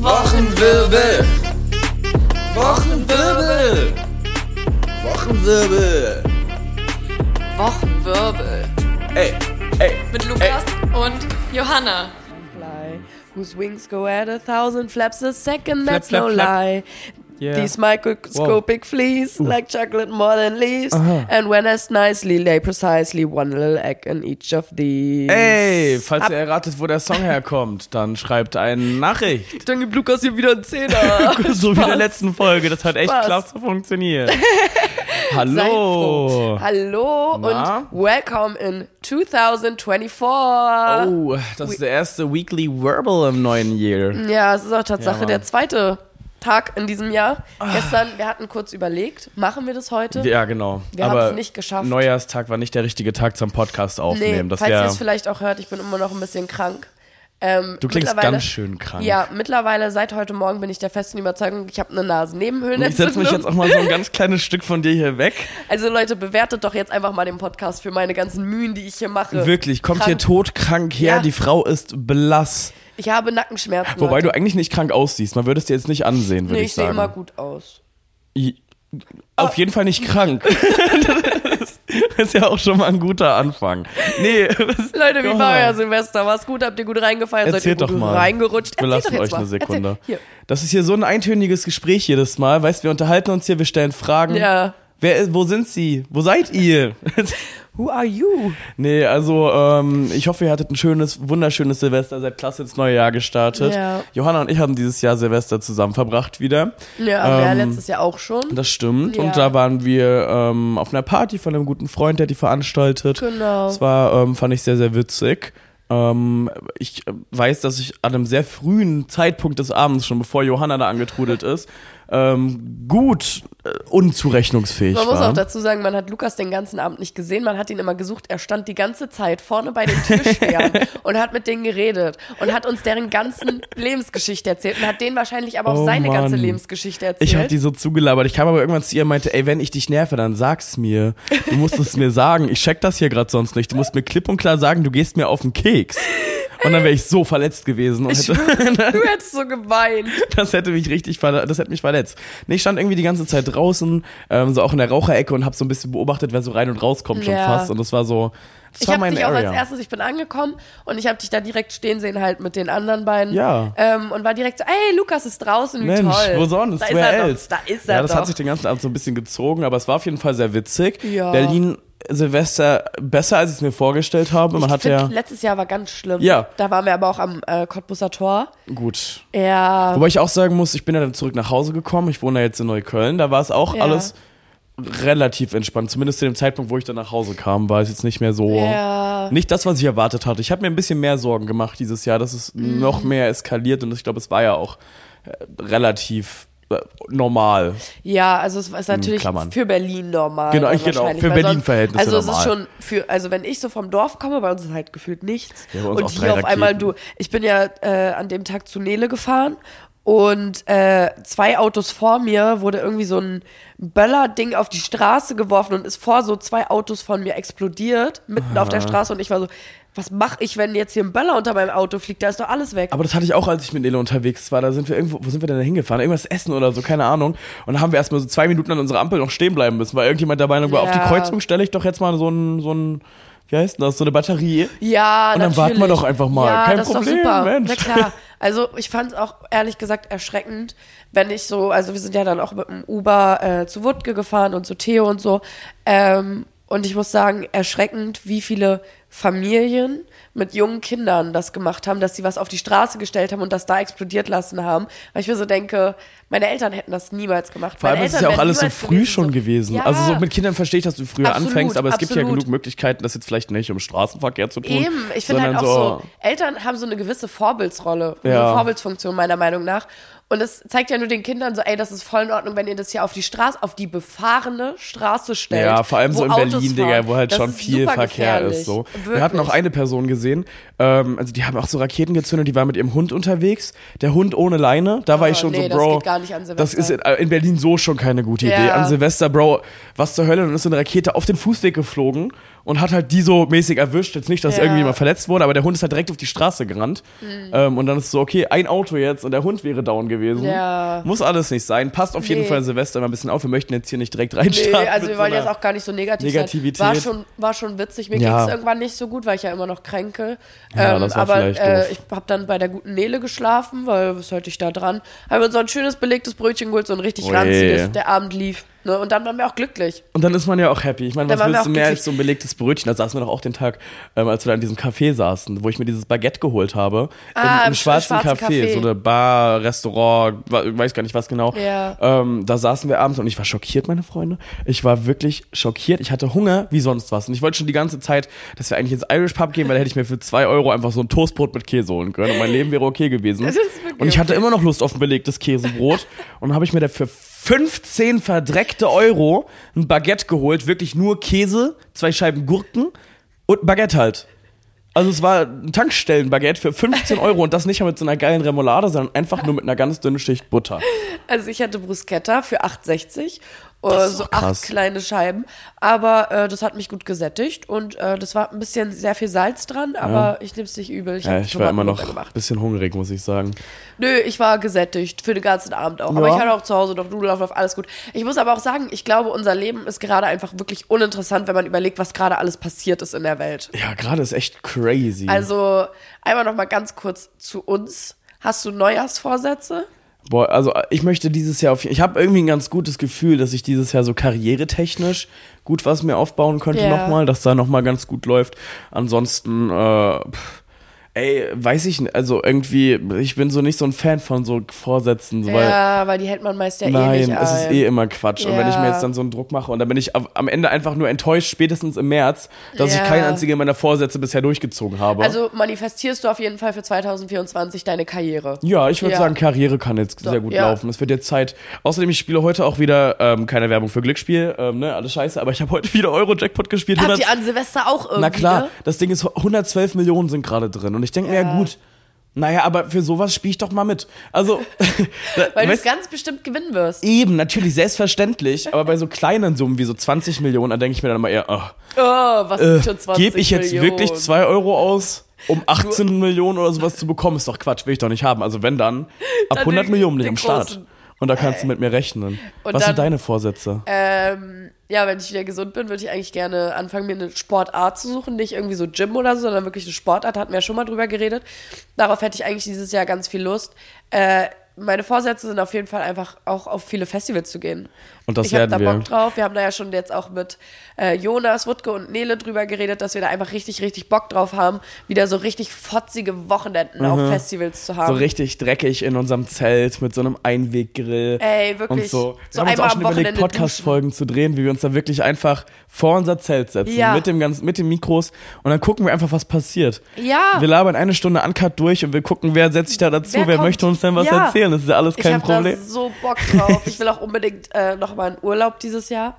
Wochenwirbel. Wochenwirbel. Wochenwirbel. Wochenwirbel. Ey, ey. Mit Lukas und Johanna. fly, whose wings go at a thousand flaps a second. Flap, That's flap, no flap. lie. Yeah. These microscopic fleas, like chocolate more than leaves, and when as nicely lay precisely one little egg in each of these. Ey, falls ihr erratet, wo der Song herkommt, dann schreibt eine Nachricht. Dann gibt Lukas hier wieder einen Zehner. so wie in der letzten Folge. Das hat echt Spaß. klasse funktioniert. Hallo. Hallo Na? und welcome in 2024. Oh, das ist der erste Weekly Verbal im neuen Jahr. Ja, es ist auch Tatsache Ja, der zweite Tag in diesem Jahr. Gestern, wir hatten kurz überlegt, machen wir das heute? Ja, genau. Wir Aber haben's nicht geschafft. Neujahrstag war nicht der richtige Tag zum Podcast aufnehmen. Nee, falls ihr es vielleicht auch hört, ich bin immer noch ein bisschen krank. Ähm, du klingst ganz schön krank. Ja, mittlerweile seit heute Morgen bin ich der festen Überzeugung, ich habe eine Ich Nasennebenhöhlenentzündung. setze mich jetzt auch mal so ein ganz kleines Stück von dir hier weg. also Leute, bewertet doch jetzt einfach mal den Podcast für meine ganzen Mühen, die ich hier mache. Wirklich, kommt Krank. hier todkrank her. Ja. Die Frau ist blass. Ich habe Nackenschmerzen. Wobei Leute. du eigentlich nicht krank aussiehst. Man würde es dir jetzt nicht ansehen, würde Nee, ich, ich sehe sagen. immer gut aus. I- Auf jeden Fall nicht krank. das ist ja auch schon mal ein guter Anfang. Nee, Leute, wie war euer Silvester? War's gut? Habt ihr gut reingefeiert? Seid ihr Erzählt doch gut mal. reingerutscht? Wir Erzählt lassen euch mal. eine Sekunde. Das ist hier so ein eintöniges Gespräch jedes Mal. Weißt, wir unterhalten uns hier, wir stellen Fragen. Ja. Wer, ist- wo sind sie? Wo seid ihr? Who are you? nee, also ähm, ich hoffe, ihr hattet ein schönes, wunderschönes Silvester, seid klasse ins neue Jahr gestartet. Ja. Johanna und ich haben dieses Jahr Silvester zusammen verbracht wieder. Ja, wir ja Ähm, letztes Jahr auch schon. Das stimmt. Ja. Und da waren wir ähm, auf einer Party von einem guten Freund, der die veranstaltet. Genau. Das war, ähm, fand ich sehr, sehr witzig. Ähm, ich äh, weiß, dass ich an einem sehr frühen Zeitpunkt des Abends, schon bevor Johanna da angetrudelt ist, ähm, gut äh, unzurechnungsfähig Man muss war. auch dazu sagen, man hat Lukas den ganzen Abend nicht gesehen. Man hat ihn immer gesucht. Er stand die ganze Zeit vorne bei den Türstehern und hat mit denen geredet und hat uns deren ganzen Lebensgeschichte erzählt und hat denen wahrscheinlich aber auch Oh seine ganze Mann. Lebensgeschichte erzählt. ich habe die so zugelabert. Ich kam aber irgendwann zu ihr und meinte, ey, wenn ich dich nerve, dann sag's mir. Du musst es mir sagen. Ich check das hier gerade sonst nicht. Du musst mir klipp und klar sagen, du gehst mir auf den Keks. Und dann wäre ich so verletzt gewesen und hätte, du hättest so geweint. Das hätte mich richtig verletzt. Das hätte mich verletzt. Nee, ich stand irgendwie die ganze Zeit draußen, ähm, so auch in der Raucherecke und habe so ein bisschen beobachtet, wer so rein und rauskommt schon Ja. fast. Und das war so. Das Ich war habe dich auch Area. als erstes, ich bin angekommen und ich habe dich da direkt stehen sehen halt mit den anderen beiden. Ja. Ähm, und war direkt so, ey, Lukas ist draußen, wie Mensch, toll. wo sonst? Da ist Wer er doch. else? Da ist er Ja, das doch. hat sich den ganzen Abend so ein bisschen gezogen, aber es war auf jeden Fall sehr witzig. Ja. Berlin Silvester besser, als ich es mir vorgestellt habe. Man ich hat ja letztes Jahr war ganz schlimm. Ja. Da waren wir aber auch am äh, Cottbusser Tor. gut. Ja. Wobei ich auch sagen muss, ich bin ja dann zurück nach Hause gekommen. Ich wohne ja jetzt in Neukölln. Da war es auch Ja. alles relativ entspannt. Zumindest zu dem Zeitpunkt, wo ich dann nach Hause kam, war es jetzt nicht mehr so. Ja. Nicht das, was ich erwartet hatte. Ich habe mir ein bisschen mehr Sorgen gemacht dieses Jahr, dass es Mhm. noch mehr eskaliert und ich glaube, es war ja auch äh, relativ normal. Ja, also es ist natürlich für Berlin normal. Genau, genau, für Berlin-Verhältnisse Also es normal. ist schon für, also wenn ich so vom Dorf komme, bei uns ist halt gefühlt nichts. Ja, und hier auf einmal Raketen. du, ich bin ja äh, an dem Tag zu Nele gefahren und äh, zwei Autos vor mir wurde irgendwie so ein Böller-Ding auf die Straße geworfen und ist vor so zwei Autos von mir explodiert, mitten auf der Straße und ich war so, was mache ich, wenn jetzt hier ein Böller unter meinem Auto fliegt? Da ist doch alles weg. Aber das hatte ich auch, als ich mit Nele unterwegs war. Da sind wir irgendwo, wo sind wir denn da hingefahren? Irgendwas essen oder so, keine Ahnung. Und da haben wir erstmal so zwei Minuten an unserer Ampel noch stehen bleiben müssen, weil irgendjemand der Meinung war, auf die Ja. Kreuzung stelle ich doch jetzt mal so ein, so ein, wie heißt denn das, so eine Batterie. Ja, Und dann warten wir doch einfach mal. Ja, Kein das Problem, ist doch super. Mensch. Na klar. Also ich fand es auch ehrlich gesagt erschreckend, wenn ich so, also wir sind ja dann auch mit dem Uber äh, zu Wutke gefahren und zu Theo und so. Ähm, und ich muss sagen, erschreckend, wie viele Familien mit jungen Kindern das gemacht haben, dass sie was auf die Straße gestellt haben und das da explodiert lassen haben. Weil ich mir so denke, meine Eltern hätten das niemals gemacht. Vor allem meine ist es ja auch alles so früh schon gewesen. Ja. Also so mit Kindern verstehe ich, dass du früher Absolut, anfängst, aber es gibt ja absolut. genug Möglichkeiten, das jetzt vielleicht nicht um Straßenverkehr zu tun. Eben, ich finde halt auch sondern so, Eltern haben so eine gewisse Vorbildsrolle, Ja. eine Vorbildsfunktion meiner Meinung nach. Und es zeigt ja nur den Kindern so, ey, das ist voll in Ordnung, wenn ihr das hier auf die Straße, auf die befahrene Straße stellt. Ja, vor allem so in Autos Berlin, fahren. Digga, wo halt Das schon viel Verkehr ist. So. Wirklich. Wir hatten auch eine Person gesehen, ähm, also die haben auch so Raketen gezündet, die war mit ihrem Hund unterwegs. Der Hund ohne Leine, da war Oh, ich schon nee, so, das Bro. Das Silvester. ist in, äh, in Berlin so schon keine gute Idee. Ja. An Silvester, Bro, was zur Hölle, dann ist so eine Rakete auf den Fußweg geflogen und hat halt die so mäßig erwischt. Jetzt nicht, dass Ja. irgendwie mal verletzt wurde, aber der Hund ist halt direkt auf die Straße gerannt. Ähm, und dann ist so, okay, ein Auto jetzt und der Hund wäre down gewesen. Ja. Muss alles nicht sein. Passt auf jeden Nee. Fall Silvester mal ein bisschen auf. Wir möchten jetzt hier nicht direkt Nee, reinstarten. also mit wir so wollen einer- jetzt auch gar nicht so negativ Negativität. sein. War schon, war schon witzig. Mir Ja. ging es irgendwann nicht so gut, weil ich ja immer noch kränke. Ja, ähm, aber äh, ich habe dann bei der guten Nele geschlafen, weil was sollte ich da dran? Haben wir uns so ein schönes belegtes Brötchen geholt, so ein richtig Ui. ranziges. Der Abend lief. Ne? Und dann waren wir auch glücklich. Und dann ist man ja auch happy. Ich meine, was willst du mehr glücklich. als so ein belegtes Brötchen? Da saßen wir doch auch den Tag, ähm, als wir da in diesem Café saßen, wo ich mir dieses Baguette geholt habe. Ah, Im, im im schwarzen schwarzen Café, Café. so eine Bar, Restaurant, weiß gar nicht was genau. Ja. Ähm, da saßen wir abends und ich war schockiert, meine Freunde. Ich war wirklich schockiert. Ich hatte Hunger wie sonst was. Und ich wollte schon die ganze Zeit, dass wir eigentlich ins Irish Pub gehen, weil da hätte ich mir für zwei Euro einfach so ein Toastbrot mit Käse holen können und mein Leben wäre okay gewesen. Das ist Und ich hatte immer noch Lust auf ein belegtes Käsebrot. und dann habe ich mir dafür 15 verdreckte Euro ein Baguette geholt. Wirklich nur Käse, zwei Scheiben Gurken und Baguette halt. Also es war ein Tankstellenbaguette für 15 Euro und das nicht mal mit so einer geilen Remoulade, sondern einfach nur mit einer ganz dünnen Schicht Butter. Also ich hatte Bruschetta für 8,60. Äh, so acht kleine Scheiben. Aber äh, das hat mich gut gesättigt und äh, das war ein bisschen sehr viel Salz dran, aber ich nehme es nicht übel. Ich, Ja, ich war immer noch ein bisschen hungrig, muss ich sagen. Nö, ich war gesättigt für den ganzen Abend auch. Aber Ja. ich hatte auch zu Hause noch Nudelauflauf, alles gut. Ich muss aber auch sagen, ich glaube, unser Leben ist gerade einfach wirklich uninteressant, wenn man überlegt, was gerade alles passiert ist in der Welt. Ja, gerade ist echt crazy. Also einmal noch mal ganz kurz zu uns. Hast du Neujahrsvorsätze? Boah, also ich möchte dieses Jahr auf Ich habe irgendwie ein ganz gutes Gefühl, dass ich dieses Jahr so karrieretechnisch gut was mir aufbauen könnte Ja. nochmal, dass da nochmal ganz gut läuft. Ansonsten, äh, pff, ey, weiß ich nicht, also irgendwie, ich bin so nicht so ein Fan von so Vorsätzen, so, weil ja, weil die hält man meist ja eh Nein, nicht es ist eh immer Quatsch. Und wenn ich mir Ja. jetzt dann so einen Druck mache und dann bin ich am- Ende einfach nur enttäuscht, spätestens im März, dass Ja. ich keinen einzigen meiner Vorsätze bisher durchgezogen habe. Also manifestierst du auf jeden Fall für 2024 deine Karriere. ja, ich würde Ja. sagen, Karriere kann jetzt sehr gut ja. laufen. Es wird jetzt Zeit. Außerdem, ich spiele heute auch wieder, ähm, keine Werbung für Glücksspiel, ähm, ne, alles scheiße, aber ich habe heute wieder Euro-Jackpot gespielt. Habt 100 ihr an Silvester auch irgendwie? Na klar, Ne? das Ding ist, 112 Millionen sind gerade drin. Und ich denke mir, ja Ja. gut, naja, aber für sowas spiele ich doch mal mit. Also, Weil du es ganz bestimmt gewinnen wirst. Eben, natürlich, selbstverständlich. Aber bei so kleinen Summen wie so 20 Millionen, da denke ich mir dann immer eher, oh, Oh, was sind schon 20 gebe ich jetzt Millionen? wirklich 2 Euro aus, um 18 Millionen oder sowas zu bekommen? Ist doch Quatsch, will ich doch nicht haben. Also wenn dann, ab Dann 100 den- Millionen bin ich den am Start. Und da kannst du mit mir rechnen. Und Was dann- sind deine Vorsätze? Ähm, ja, wenn ich wieder gesund bin, würde ich eigentlich gerne anfangen, mir eine Sportart zu suchen. Nicht irgendwie so Gym oder so, sondern wirklich eine Sportart. Hatten wir ja schon mal drüber geredet. Darauf hätte ich eigentlich dieses Jahr ganz viel Lust. Äh, meine Vorsätze sind auf jeden Fall einfach auch auf viele Festivals zu gehen. Und das ich habe da werden wir. Bock drauf. Wir haben da ja schon jetzt auch mit äh, Jonas, Wutke und Nele drüber geredet, dass wir da einfach richtig, richtig Bock drauf haben, wieder so richtig fotzige Wochenenden auf Festivals zu haben. Mhm. So richtig dreckig in unserem Zelt mit so einem Einweggrill. Ey, wirklich. Und so. So Wir haben uns auch schon überlegt, Podcast-Folgen zu drehen, wie wir uns da wirklich einfach vor unser Zelt setzen. Ja. Mit, dem ganzen, mit den Mikros. Und dann gucken wir einfach, was passiert. Ja. Wir labern eine Stunde Uncut durch und wir gucken, wer setzt sich da dazu, wer, Wer möchte uns denn was Ja. erzählen. Das ist ja alles Ich kein habe Problem. da so Bock drauf. Ich will auch unbedingt äh, noch mal in Urlaub dieses Jahr.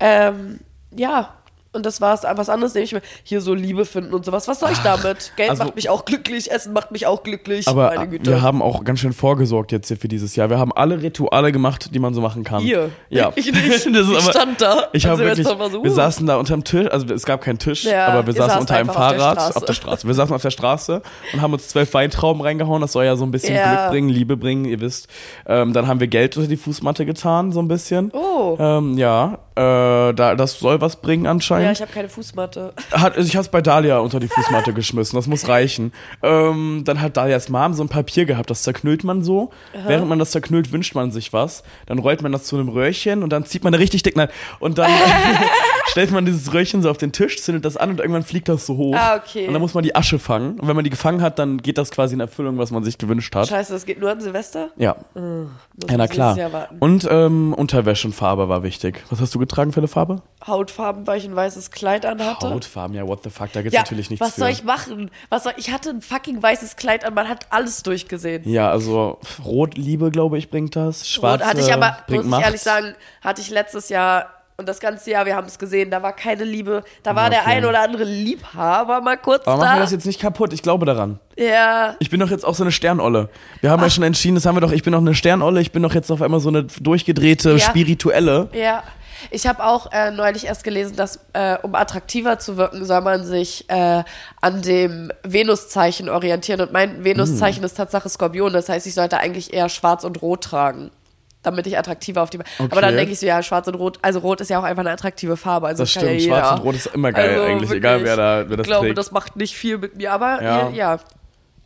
Ähm, ja. Und das war's. Was anderes nehme ich mir. Hier so Liebe finden und sowas. Was soll ich damit? Geld also- macht mich auch glücklich, Essen macht mich auch glücklich. Aber meine Güte. wir haben auch ganz schön vorgesorgt jetzt hier für dieses Jahr. Wir haben alle Rituale gemacht, die man so machen kann. Ihr. Ja. Ich ist Ich aber, stand da. Ich habe wirklich, Silvester war so, wir uh. saßen da unterm Tisch, also es gab keinen Tisch, Ja, aber wir saßen unter einem einfach auf der Fahrrad auf der Straße. Wir saßen auf der Straße und haben uns zwölf Weintrauben reingehauen. Das soll ja so ein bisschen Ja. Glück bringen, Liebe bringen, ihr wisst. Ähm, dann haben wir Geld unter die Fußmatte getan, so ein bisschen. Oh. Ähm, ja, äh, da, das soll was bringen Ja, ich habe keine Fußmatte. Hat, ich hab's bei Dalia unter die Fußmatte geschmissen, das muss reichen. Ähm, dann hat Dalias Mom so ein Papier gehabt, das zerknüllt man so. Während man das zerknüllt, wünscht man sich was. Dann rollt man das zu einem Röhrchen und dann zieht man da richtig dick. Nein, und dann stellt man dieses Röhrchen so auf den Tisch, zündet das an und irgendwann fliegt das so hoch. Ah, okay. Und dann muss man die Asche fangen. Und wenn man die gefangen hat, dann geht das quasi in Erfüllung, was man sich gewünscht hat. Scheiße, das geht nur an Silvester? Ja. Muss Ja, na klar. Und ähm, Unterwäsche und Farbe war wichtig. Was hast du getragen für eine Farbe? Hautfarben, weil ich ein weißes Kleid anhatte. Hautfarben, ja, what the fuck, da gibt's Ja, natürlich nichts was für. soll ich machen? Was soll ich hatte ein fucking weißes Kleid an, man hat alles durchgesehen. Ja, also Rot-Liebe, glaube ich, bringt das. Schwarz hatte ich aber, bringt muss ich Macht. ehrlich sagen, hatte ich letztes Jahr und das ganze Jahr, wir haben es gesehen, da war keine Liebe, da war der Okay. ein oder andere Liebhaber mal kurz aber machen wir da. das jetzt nicht kaputt, ich glaube daran. ja, Ich bin doch jetzt auch so eine Sternolle. Wir haben ja schon entschieden, das haben wir doch, ich bin doch eine Sternolle, ich bin doch jetzt auf einmal so eine durchgedrehte Ja. Spirituelle. ja. ich habe auch äh, neulich erst gelesen, dass äh, um attraktiver zu wirken, soll man sich äh, an dem Venuszeichen orientieren. Und mein Venuszeichen Hm. ist Tatsache Skorpion. Das heißt, ich sollte eigentlich eher schwarz und rot tragen. Damit ich attraktiver auf die. Aber Okay. dann denke ich so, ja, schwarz und rot, also rot ist ja auch einfach eine attraktive Farbe. Also Das ja stimmt, jeder. schwarz und rot ist immer geil eigentlich, egal wer da- wer das Ich glaube, trägt. das macht nicht viel mit mir, aber Ja. ja.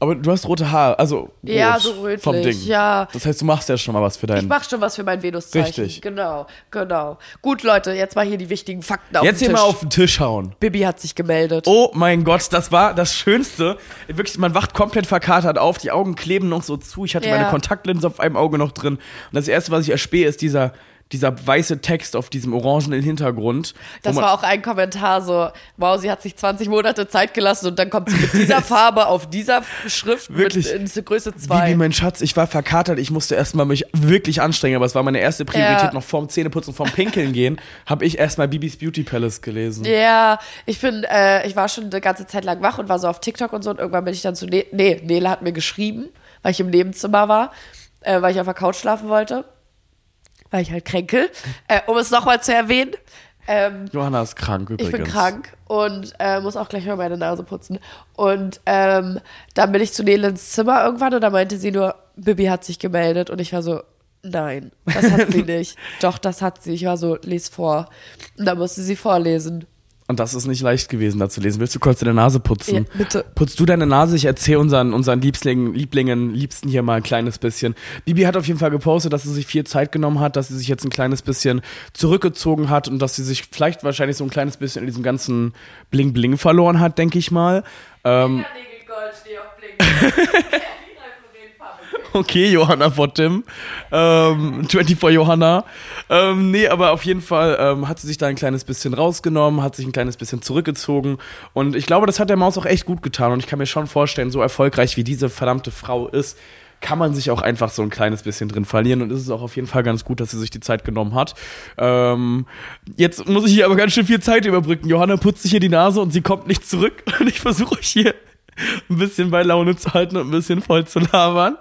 Aber du hast rote Haare, also rot Ja, so rötlich, vom Ding. ja. Das heißt, du machst ja schon mal was für Ich deinen. mache schon was für mein Venuszeichen. Richtig. Genau, genau. Gut, Leute, jetzt mal hier die wichtigen Fakten auf Jetzt den hier Tisch. mal auf den Tisch hauen. Bibi hat sich gemeldet. Oh mein Gott, das war das Schönste. Wirklich, man wacht komplett verkatert auf, die Augen kleben noch so zu. Ich hatte Ja. meine Kontaktlinse auf einem Auge noch drin. Und das erste, was ich erspähe, ist dieser, dieser weiße Text auf diesem orangenen Hintergrund. Das war auch ein Kommentar so, wow, sie hat sich 20 Monate Zeit gelassen und dann kommt sie mit dieser Farbe auf dieser Schrift Wirklich. mit in Größe Bibi, 2. mein Schatz, ich war verkatert, ich musste erstmal mich wirklich anstrengen, aber es war meine erste Priorität, Ja. noch vorm Zähneputzen, vorm Pinkeln gehen, habe ich erstmal Bibis Beauty Palace gelesen. Ja, ich bin, äh, ich war schon eine ganze Zeit lang wach und war so auf TikTok und so und irgendwann bin ich dann zu, ne nee, Nele hat mir geschrieben, weil ich im Nebenzimmer war, äh, weil ich auf der Couch schlafen wollte, weil ich halt kränkel, äh, um es nochmal zu erwähnen. Ähm, Johanna ist krank übrigens. Ich bin krank und äh, muss auch gleich mal meine Nase putzen. Und ähm, dann bin ich zu Nele ins Zimmer irgendwann und da meinte sie nur, Bibi hat sich gemeldet. Und ich war so, nein, das hat sie nicht. Doch, das hat sie. Ich war so, les vor. Und dann musste sie vorlesen. Und das ist nicht leicht gewesen, da zu lesen. Willst du kurz deine Nase putzen? Ja, bitte. Putzt du deine Nase? Ich erzähle unseren, unseren Lieblingen, Lieblingen, Liebsten hier mal ein kleines bisschen. Bibi hat auf jeden Fall gepostet, dass sie sich viel Zeit genommen hat, dass sie sich jetzt ein kleines bisschen zurückgezogen hat und dass sie sich vielleicht wahrscheinlich so ein kleines bisschen in diesem ganzen Bling-Bling verloren hat, denke ich mal. Ähm, Okay, Johanna vor Tim. Ähm, 24 Johanna. Ähm, nee, aber auf jeden Fall ähm, hat sie sich da ein kleines bisschen rausgenommen, hat sich ein kleines bisschen zurückgezogen. Und ich glaube, das hat der Maus auch echt gut getan. Und ich kann mir schon vorstellen, so erfolgreich wie diese verdammte Frau ist, kann man sich auch einfach so ein kleines bisschen drin verlieren. Und es ist auch auf jeden Fall ganz gut, dass sie sich die Zeit genommen hat. Ähm, jetzt muss ich hier aber ganz schön viel Zeit überbrücken. Johanna putzt sich hier die Nase und sie kommt nicht zurück. Und ich versuche euch hier ein bisschen bei Laune zu halten und ein bisschen voll zu labern.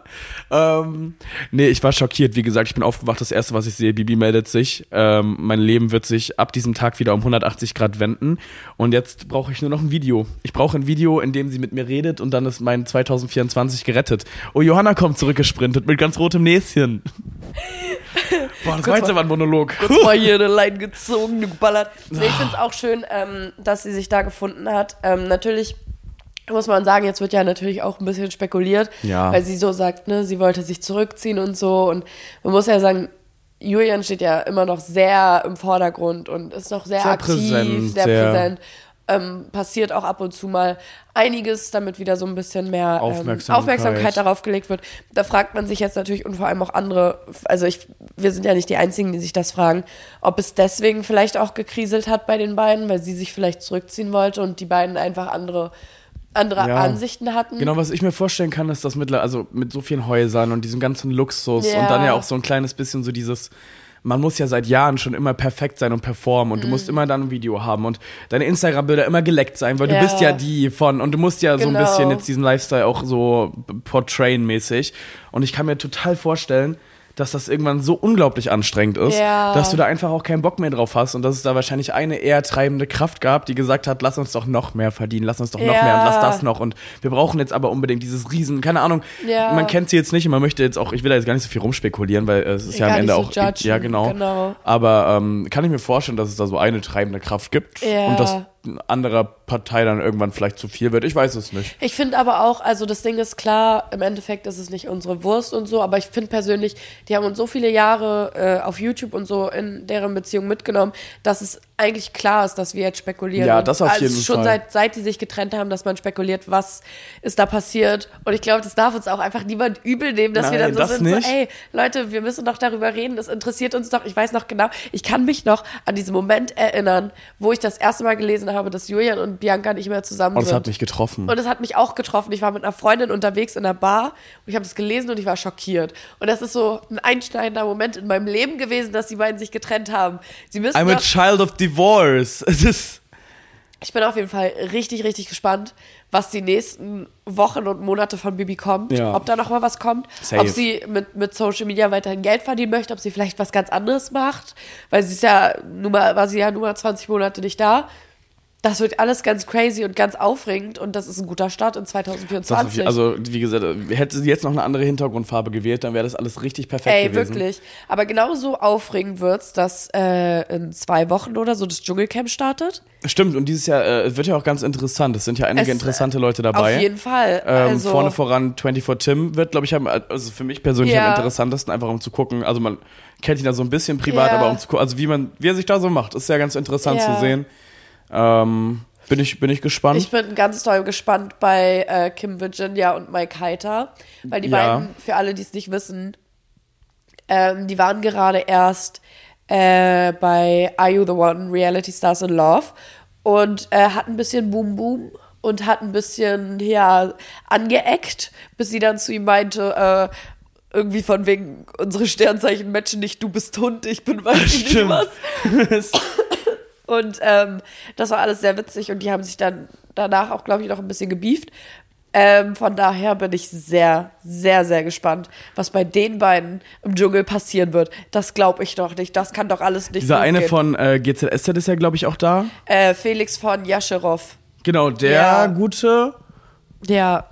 Ähm, nee, ich war schockiert. Wie gesagt, ich bin aufgewacht. Das erste, was ich sehe, Bibi meldet sich. Ähm, mein Leben wird sich ab diesem Tag wieder um 180 Grad wenden. Und jetzt brauche ich nur noch ein Video. Ich brauche ein Video, in dem sie mit mir redet und dann ist mein 2024 gerettet. Oh, Johanna kommt zurückgesprintet mit ganz rotem Näschen. Boah, das war jetzt aber ein Monolog. Kurz mal hier eine Line gezogen, geballert. Nee, ich finde es auch schön, ähm, dass sie sich da gefunden hat. Ähm, natürlich muss man sagen, jetzt wird ja natürlich auch ein bisschen spekuliert, Ja. weil sie so sagt, ne, sie wollte sich zurückziehen und so. Und man muss ja sagen, Julian steht ja immer noch sehr im Vordergrund und ist noch sehr, Sehr aktiv, präsent, sehr, sehr- präsent. Ähm, passiert auch ab und zu mal einiges, damit wieder so ein bisschen mehr ähm, Aufmerksamkeit. Aufmerksamkeit darauf gelegt wird. Da fragt man sich jetzt natürlich und vor allem auch andere, also ich, wir sind ja nicht die Einzigen, die sich das fragen, ob es deswegen vielleicht auch gekriselt hat bei den beiden, weil sie sich vielleicht zurückziehen wollte und die beiden einfach andere, andere Ja. Ansichten hatten. Genau, was ich mir vorstellen kann, ist, dass mittlerweile, also mit so vielen Häusern und diesem ganzen Luxus Ja. und dann ja auch so ein kleines bisschen so dieses, man muss ja seit Jahren schon immer perfekt sein und performen und du Mhm. musst immer dann ein Video haben und deine Instagram-Bilder immer geleckt sein, weil Ja. du bist ja die von und du musst ja so ein Genau. bisschen jetzt diesen Lifestyle auch so portrayen mäßig und ich kann mir total vorstellen, dass das irgendwann so unglaublich anstrengend ist, Ja. dass du da einfach auch keinen Bock mehr drauf hast und dass es da wahrscheinlich eine eher treibende Kraft gab, die gesagt hat, lass uns doch noch mehr verdienen, lass uns doch noch Ja. mehr und lass das noch und wir brauchen jetzt aber unbedingt dieses Riesen, keine Ahnung, Ja. man kennt sie jetzt nicht und man möchte jetzt auch, ich will da jetzt gar nicht so viel rumspekulieren, weil äh, es ist ja Gar am Ende auch, judgen, ja genau, genau. aber ähm, kann ich mir vorstellen, dass es da so eine treibende Kraft gibt Ja. und dass eine andere Partei dann irgendwann vielleicht zu viel wird, ich weiß es nicht. Ich finde aber auch, also das Ding ist klar, im Endeffekt ist es nicht unsere Wurst und so, aber ich finde persönlich, die haben uns so viele Jahre äh, auf YouTube und so in deren Beziehung mitgenommen, dass es eigentlich klar ist, dass wir jetzt spekulieren. Ja, das auf also jeden schon Fall. seit seit die sich getrennt haben, dass man spekuliert, was ist da passiert. Und ich glaube, das darf uns auch einfach niemand übel nehmen, dass wir Nein, dann so sind, nicht. so, ey, Leute, wir müssen doch darüber reden, das interessiert uns doch. Ich weiß noch genau, ich kann mich noch an diesen Moment erinnern, wo ich das erste Mal gelesen habe, dass Julian und Bianca nicht mehr zusammen Und es sind. hat mich getroffen. Und es hat mich auch getroffen. Ich war mit einer Freundin unterwegs in einer Bar und ich habe das gelesen und ich war schockiert. Und das ist so ein einschneidender Moment in meinem Leben gewesen, dass die beiden sich getrennt haben. Sie müssen I'm a doch, child of divorce. Es ist Ich bin auf jeden Fall richtig, richtig gespannt, was die nächsten Wochen und Monate von Bibi kommt. Ja. Ob da noch mal was kommt. Safe. Ob sie mit, mit Social Media weiterhin Geld verdienen möchte, ob sie vielleicht was ganz anderes macht. Weil sie ist ja, nun mal, war sie ja nur mal 20 Monate nicht da. Das wird alles ganz crazy und ganz aufregend und das ist ein guter Start in Das auf 2024. jeden- Also, wie gesagt, hätte sie jetzt noch eine andere Hintergrundfarbe gewählt, dann wäre das alles richtig perfekt Ey, gewesen. wirklich. Aber genauso aufregend wird's, dass äh, in zwei Wochen oder so das Dschungelcamp startet. Stimmt, und dieses Jahr äh, wird ja auch ganz interessant. Es sind ja einige Es- interessante Leute dabei. Auf jeden Fall. Ähm, also, Vorne voran 24 Tim wird, glaube ich, am, also für mich persönlich Ja. am interessantesten, einfach um zu gucken. Also man kennt ihn ja so ein bisschen privat, Ja. aber um zu gucken, also wie man, wie er sich da so macht, ist ja ganz interessant Ja. zu sehen. Ähm, bin ich, bin ich gespannt. Ich bin ganz doll gespannt bei äh, Kim Virginia und Mike Heiter, weil die Ja. beiden, für alle, die es nicht wissen, ähm, die waren gerade erst äh, bei Are You the One? Reality Stars in Love und äh, hatten ein bisschen Boom Boom und hat ein bisschen ja angeeckt, bis sie dann zu ihm meinte, äh, irgendwie von wegen unsere Sternzeichen matchen nicht, du bist Hund, ich bin weiß ich nicht was. Und ähm, das war alles sehr witzig und die haben sich dann danach auch, glaube ich, noch ein bisschen gebieft. Ähm, von daher bin ich sehr, sehr, sehr gespannt, was bei den beiden im Dschungel passieren wird. Das glaube ich doch nicht. Das kann doch alles nicht Dieser gut eine gehen. von äh, GZSZ ist ja, glaube ich, auch da. äh, Felix von Jascherow. Genau, der Ja. gute. Ja,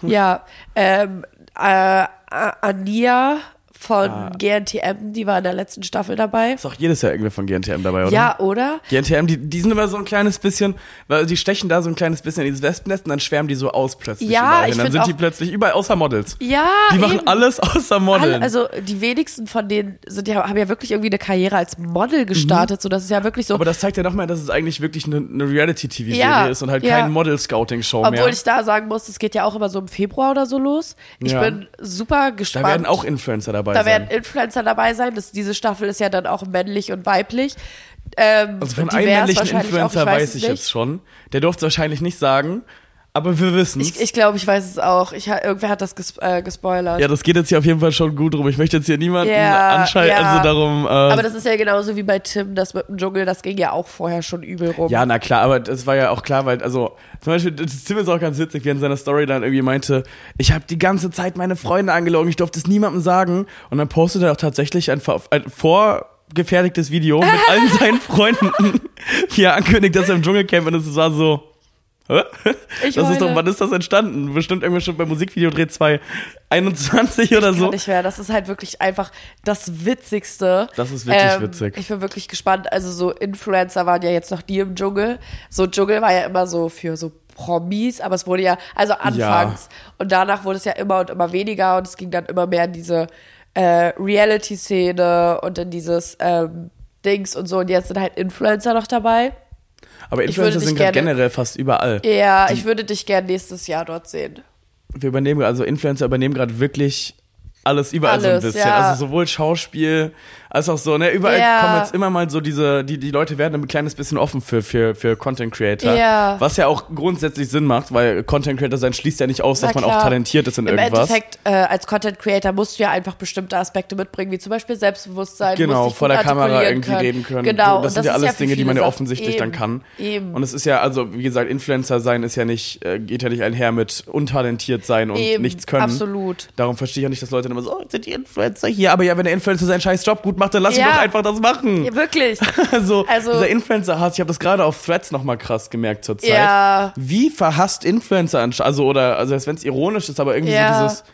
ja. Ähm, äh, Ania von Ah. GNTM, die war in der letzten Staffel dabei. Ist auch jedes Jahr irgendwer von GNTM dabei, oder? Ja, oder? GNTM, die, die sind immer so ein kleines bisschen, weil die stechen da so ein kleines bisschen in dieses Wespennest und dann schwärmen die so aus plötzlich. Ja, überall ich hin. Dann sind die plötzlich überall außer Models. Ja, Die machen eben. alles außer Modeln. Alle, also die wenigsten von denen sind ja, haben ja wirklich irgendwie eine Karriere als Model gestartet, so das ist ja wirklich so. Mhm. Aber das zeigt ja nochmal, dass es eigentlich wirklich eine, eine Reality-TV-Serie Ja, ist und halt ja. kein Model-Scouting-Show obwohl mehr. ich da sagen muss, es geht ja auch immer so im Februar oder so los. Ich Ja. bin super da gespannt. werden auch Influencer dabei da sein. werden Influencer dabei sein. Das, diese Staffel ist ja dann auch männlich und weiblich. Ähm, also von einem männlichen wahrscheinlich auch, Influencer ich weiß weiß ich nicht. jetzt schon. Der durfte es wahrscheinlich nicht sagen, aber wir wissen Ich, ich glaube, ich weiß es auch. Ich, irgendwer hat das ges äh, gespoilert. Ja, das geht jetzt hier auf jeden Fall schon gut drum. Ich möchte jetzt hier niemanden Ja, anschalten, ja. also darum. Äh, Aber das ist ja genauso wie bei Tim, das mit dem Dschungel, das ging ja auch vorher schon übel rum. Ja, na klar, aber das war ja auch klar, weil, also, zum Beispiel, Tim ist auch ganz witzig, wie er in seiner Story dann irgendwie meinte, ich habe die ganze Zeit meine Freunde angelogen, ich durfte es niemandem sagen. Und dann postet er auch tatsächlich ein, vor- ein vorgefertigtes Video mit allen seinen Freunden, wie er ankündigt, dass er im Dschungelcamp ist. Und es war so? Ich das ist doch, wann ist das entstanden? Bestimmt irgendwann schon beim Musikvideodreh 2021 oder so. Kann nicht mehr. Das ist halt wirklich einfach das Witzigste. Das ist wirklich Ähm, witzig. Ich bin wirklich gespannt. Also so Influencer waren ja jetzt noch nie im Dschungel. So Dschungel war ja immer so für so Promis, aber es wurde ja, also anfangs. Und danach wurde es ja immer und immer weniger und es ging dann immer mehr in diese äh, Reality-Szene und in dieses ähm, Dings und so. Und jetzt sind halt Influencer noch dabei. Aber Ich würde Influencer dich sind gerade gerne- generell fast überall. Ja, ich würde dich gern nächstes Jahr dort sehen. wir übernehmen, also Influencer übernehmen gerade wirklich alles überall so ein Alles, bisschen. ja. Also sowohl Schauspiel als auch so, ne, überall Ja. kommen jetzt immer mal so diese, die, die Leute werden ein kleines bisschen offen für, für, für Content Creator. Ja. Was ja auch grundsätzlich Sinn macht, weil Content Creator sein schließt ja nicht aus, dass Na man auch klar. talentiert ist in Im irgendwas. Endeffekt, äh, als Content Creator musst du ja einfach bestimmte Aspekte mitbringen, wie zum Beispiel Selbstbewusstsein. Genau, vor der Kamera irgendwie können. reden können. Genau, das und sind ja alles für Dinge, die man ja offensichtlich dann eben, kann. Eben. Und es ist ja, also wie gesagt, Influencer sein ist ja nicht, äh, geht ja nicht einher mit untalentiert sein und Eben, nichts können. absolut. Darum verstehe ich auch nicht, dass Leute dann immer so, oh, sind die Influencer hier? Aber ja, wenn der Influencer seinen scheiß Job gut macht, dann lass Ja. doch einfach das machen. Ja, wirklich. Also, Also- dieser Influencer-Hass, ich habe das gerade auf Threads nochmal krass gemerkt zur Zeit. Ja. Wie verhasst Influencer, ansch- also oder, also wenn es ironisch ist, aber irgendwie Ja. so dieses,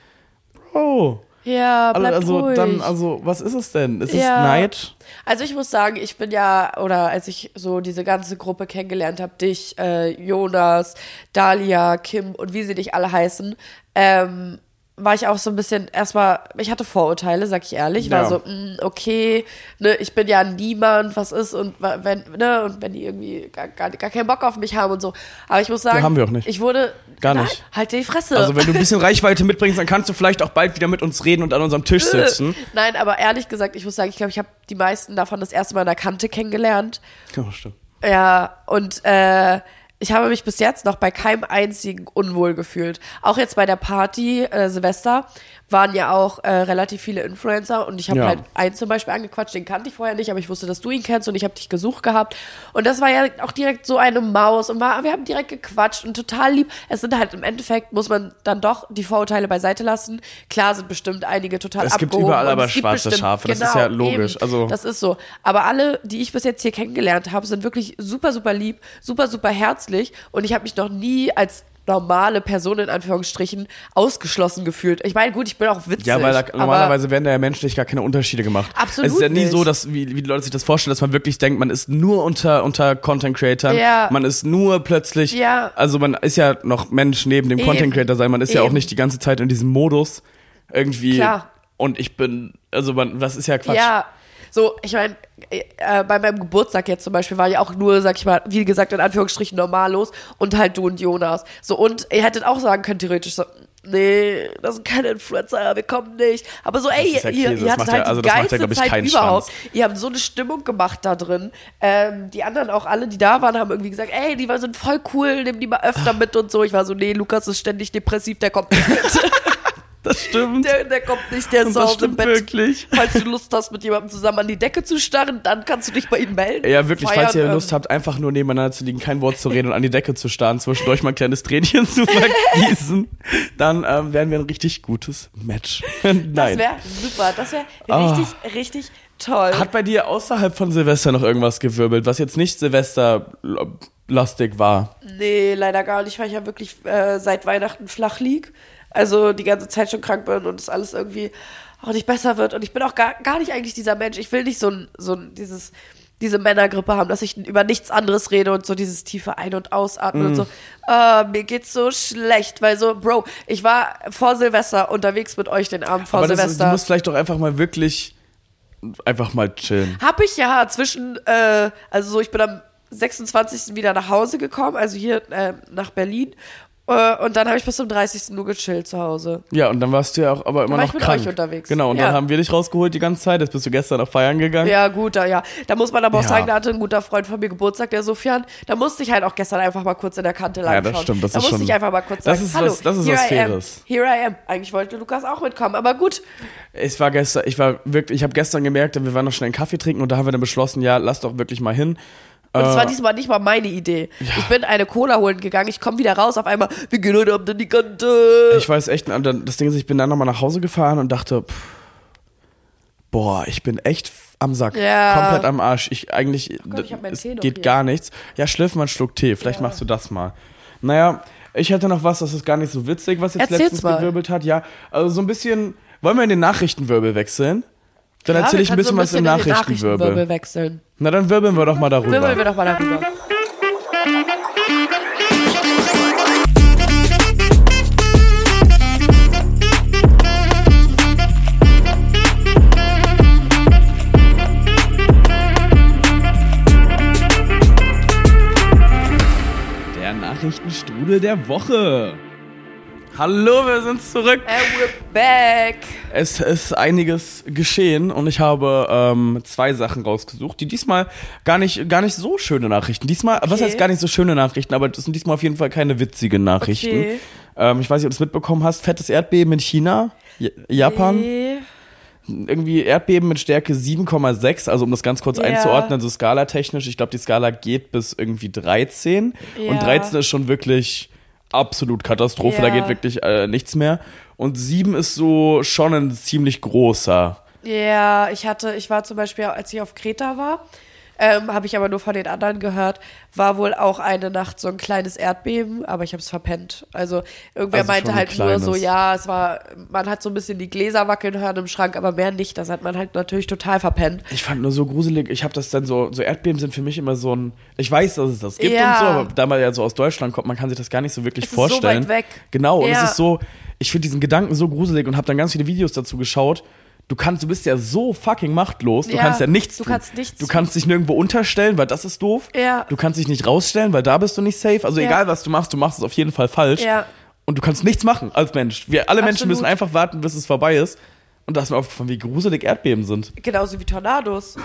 Bro, Ja, also, bleib also ruhig. dann, also was ist es denn? Ist es Ja. Neid? Also ich muss sagen, ich bin ja, oder als ich so diese ganze Gruppe kennengelernt habe, dich, äh, Jonas, Dalia, Kim und wie sie dich alle heißen, ähm, war ich auch so ein bisschen erstmal, ich hatte Vorurteile, sag ich ehrlich, Ich war Ja. so, mh, okay, ne, ich bin ja niemand, was ist und wenn, ne, und wenn die irgendwie gar, gar, gar keinen Bock auf mich haben und so. Aber ich muss sagen, haben wir auch nicht. ich wurde, Gar Nein, nicht. halt die Fresse. Also wenn du ein bisschen Reichweite mitbringst, dann kannst du vielleicht auch bald wieder mit uns reden und an unserem Tisch sitzen. Nein, aber ehrlich gesagt, ich muss sagen, ich glaube, ich habe die meisten davon das erste Mal in der Kante kennengelernt. Ja, stimmt. Ja, und äh, ich habe mich bis jetzt noch bei keinem einzigen unwohl gefühlt. Auch jetzt bei der Party äh, Silvester waren ja auch äh, relativ viele Influencer und ich habe Ja. halt einen zum Beispiel angequatscht, den kannte ich vorher nicht, aber ich wusste, dass du ihn kennst und ich habe dich gesucht gehabt. Und das war ja auch direkt so eine Maus und war, wir haben direkt gequatscht und total lieb. Es sind halt im Endeffekt, muss man dann doch die Vorurteile beiseite lassen. Klar sind bestimmt einige total Es gibt abgehoben überall aber es gibt schwarze bestimmt- Schafe, das ist ja logisch, Eben, also- das ist so. Aber alle, die ich bis jetzt hier kennengelernt habe, sind wirklich super, super lieb, super, super herzlich und ich habe mich noch nie als normale Person in Anführungsstrichen ausgeschlossen gefühlt. Ich meine, gut, ich bin auch witzig. Ja, weil da, normalerweise werden da ja menschlich gar keine Unterschiede gemacht. Absolut Es ist ja nie nicht. so, dass, wie, wie die Leute sich das vorstellen, dass man wirklich denkt, man ist nur unter, unter Content Creatern. Ja. Man ist nur plötzlich, Ja. also man ist ja noch Mensch neben dem Eben. Content Creator sein. Man ist ja auch Eben. nicht die ganze Zeit in diesem Modus irgendwie. Klar. Und ich bin, also man, das ist ja Quatsch. Ja, so, ich meine, äh, bei meinem Geburtstag jetzt zum Beispiel war ja auch nur, sag ich mal, wie gesagt, in Anführungsstrichen normal los und halt du und Jonas. So, und ihr hättet auch sagen können, theoretisch so, nee, das sind keine Influencer, wir kommen nicht. Aber so, ey, ja ihr, ihr hattet ja- halt also die das macht ja, geilste ich, Zeit überhaupt. Schwanz. Ihr habt so eine Stimmung gemacht da drin. Ähm, die anderen auch alle, die da waren, haben irgendwie gesagt, ey, die sind voll cool, nimm die mal öfter mit und so. Ich war so, nee, Lukas ist ständig depressiv, der kommt nicht mit. Das stimmt. Der, der kommt nicht, der ist das Hause im stimmt Bett. wirklich. Falls du Lust hast, mit jemandem zusammen an die Decke zu starren, dann kannst du dich bei ihm melden. Ja, wirklich, Feiern, falls ihr ähm, Lust habt, einfach nur nebeneinander zu liegen, kein Wort zu reden und an die Decke zu starren, zwischendurch mal ein kleines Tränchen zu vergießen, dann ähm, wären wir ein richtig gutes Match. Das Nein. wäre super. Das wäre Ah. richtig, richtig toll. Hat bei dir außerhalb von Silvester noch irgendwas gewirbelt, was jetzt nicht Silvester-lastig war? nee, leider gar nicht, weil ich ja wirklich äh, seit Weihnachten flach lieg. Also die ganze Zeit schon krank bin und es alles irgendwie auch nicht besser wird. Und ich bin auch gar, gar nicht eigentlich dieser Mensch. Ich will nicht so ein, so ein, dieses, diese Männergrippe haben, dass ich über nichts anderes rede und so dieses tiefe Ein- und Ausatmen und so. Äh, mir geht's so schlecht, weil so, Bro, ich war vor Silvester unterwegs mit euch den Abend vor Aber das ist, Silvester. du musst vielleicht doch einfach mal wirklich einfach mal chillen. Hab ich ja zwischen, äh, also so, ich bin am 26. wieder nach Hause gekommen, also hier äh, nach Berlin. Äh, und dann habe ich bis zum 30. nur gechillt zu Hause. Ja, und dann warst du ja auch aber immer noch ich mit krank. euch unterwegs. Genau, und Ja. dann haben wir dich rausgeholt die ganze Zeit. Jetzt bist du gestern auf Feiern gegangen. Ja, gut, da, ja. Da muss man aber auch Ja. sagen, da hatte ein guter Freund von mir Geburtstag, der Sofian. Da musste ich halt auch gestern einfach mal kurz in der Kante lang Ja, das stimmt, das da ist musste schon- ich einfach mal kurz das sagen, ist hallo, was- das ist was I am, Faires. Here I am. Eigentlich wollte Lukas auch mitkommen, aber gut. Ich war gestern, ich war wirklich, ich habe gestern gemerkt, wir waren noch schnell einen Kaffee trinken und da haben wir dann beschlossen, ja, lass doch wirklich mal hin. Und es Äh, war diesmal nicht mal meine Idee. Ich bin eine Cola holen gegangen, ich komme wieder raus, auf einmal, wir gehen heute Abend in die Kante. Ich weiß echt, das Ding ist, ich bin dann nochmal nach Hause gefahren und dachte, pff, boah, ich bin echt am Sack. Ja. Komplett am Arsch. Ich eigentlich, Gott, ich es geht hier. gar nichts. Ja, schliff mal einen Schluck Tee. Vielleicht machst du das mal. Naja, ich hätte noch was, das ist gar nicht so witzig, was jetzt Erzähl's letztens mal. gewirbelt hat. Ja, also so ein bisschen, wollen wir in den Nachrichtenwirbel wechseln? Dann Ja, erzähle ich ein können so bisschen was im. Nachrichtenwirbel wechseln. Na, dann wirbeln wir doch mal darüber. Wirbeln wir doch mal darüber. Der Nachrichtenstrudel der Woche. Hallo, wir sind zurück. And we're back. Es ist einiges geschehen und ich habe ähm, zwei Sachen rausgesucht, die diesmal gar nicht, gar nicht so schöne Nachrichten. Diesmal, was Okay. heißt gar nicht so schöne Nachrichten, aber das sind diesmal auf jeden Fall keine witzigen Nachrichten. Okay. Ähm, ich weiß nicht, ob du es mitbekommen hast. Fettes Erdbeben in China, J Japan. Nee. Irgendwie Erdbeben mit Stärke 7,6, also um das ganz kurz Ja. einzuordnen, so skalatechnisch. Ich glaube, die Skala geht bis irgendwie 13. Und Ja. 13 ist schon wirklich absolut Katastrophe, da Ja. geht wirklich äh, nichts mehr. Und 7 ist so schon ein ziemlich großer. Ja, ich hatte, ich war zum Beispiel, als ich auf Kreta war, ähm, habe ich aber nur von den anderen gehört, war wohl auch eine Nacht so ein kleines Erdbeben, aber ich habe es verpennt. Also irgendwer Also meinte halt nur so, ja, es war, man hat so ein bisschen die Gläser wackeln hören im Schrank, aber mehr nicht. Das hat man halt natürlich total verpennt. Ich fand nur so gruselig, ich habe das dann so, so Erdbeben sind für mich immer so ein, ich weiß, dass es das gibt Ja. und so, aber da man ja so aus Deutschland kommt, man kann sich das gar nicht so wirklich Es ist so vorstellen. weit weg. Genau, und Ja. es ist so, ich finde diesen Gedanken so gruselig und habe dann ganz viele Videos dazu geschaut. Du kannst, du bist ja so fucking machtlos, du Ja, kannst ja nichts du tun. kannst nichts Du kannst dich nirgendwo unterstellen, weil das ist doof. Ja. Du kannst dich nicht rausstellen, weil da bist du nicht safe. Also Ja. egal was du machst, du machst es auf jeden Fall falsch. Ja. Und du kannst nichts machen als Mensch. Wir alle Menschen Absolut. müssen einfach warten, bis es vorbei ist. Und da ist mir aufgefallen, wie gruselig Erdbeben sind. Genauso wie Tornados.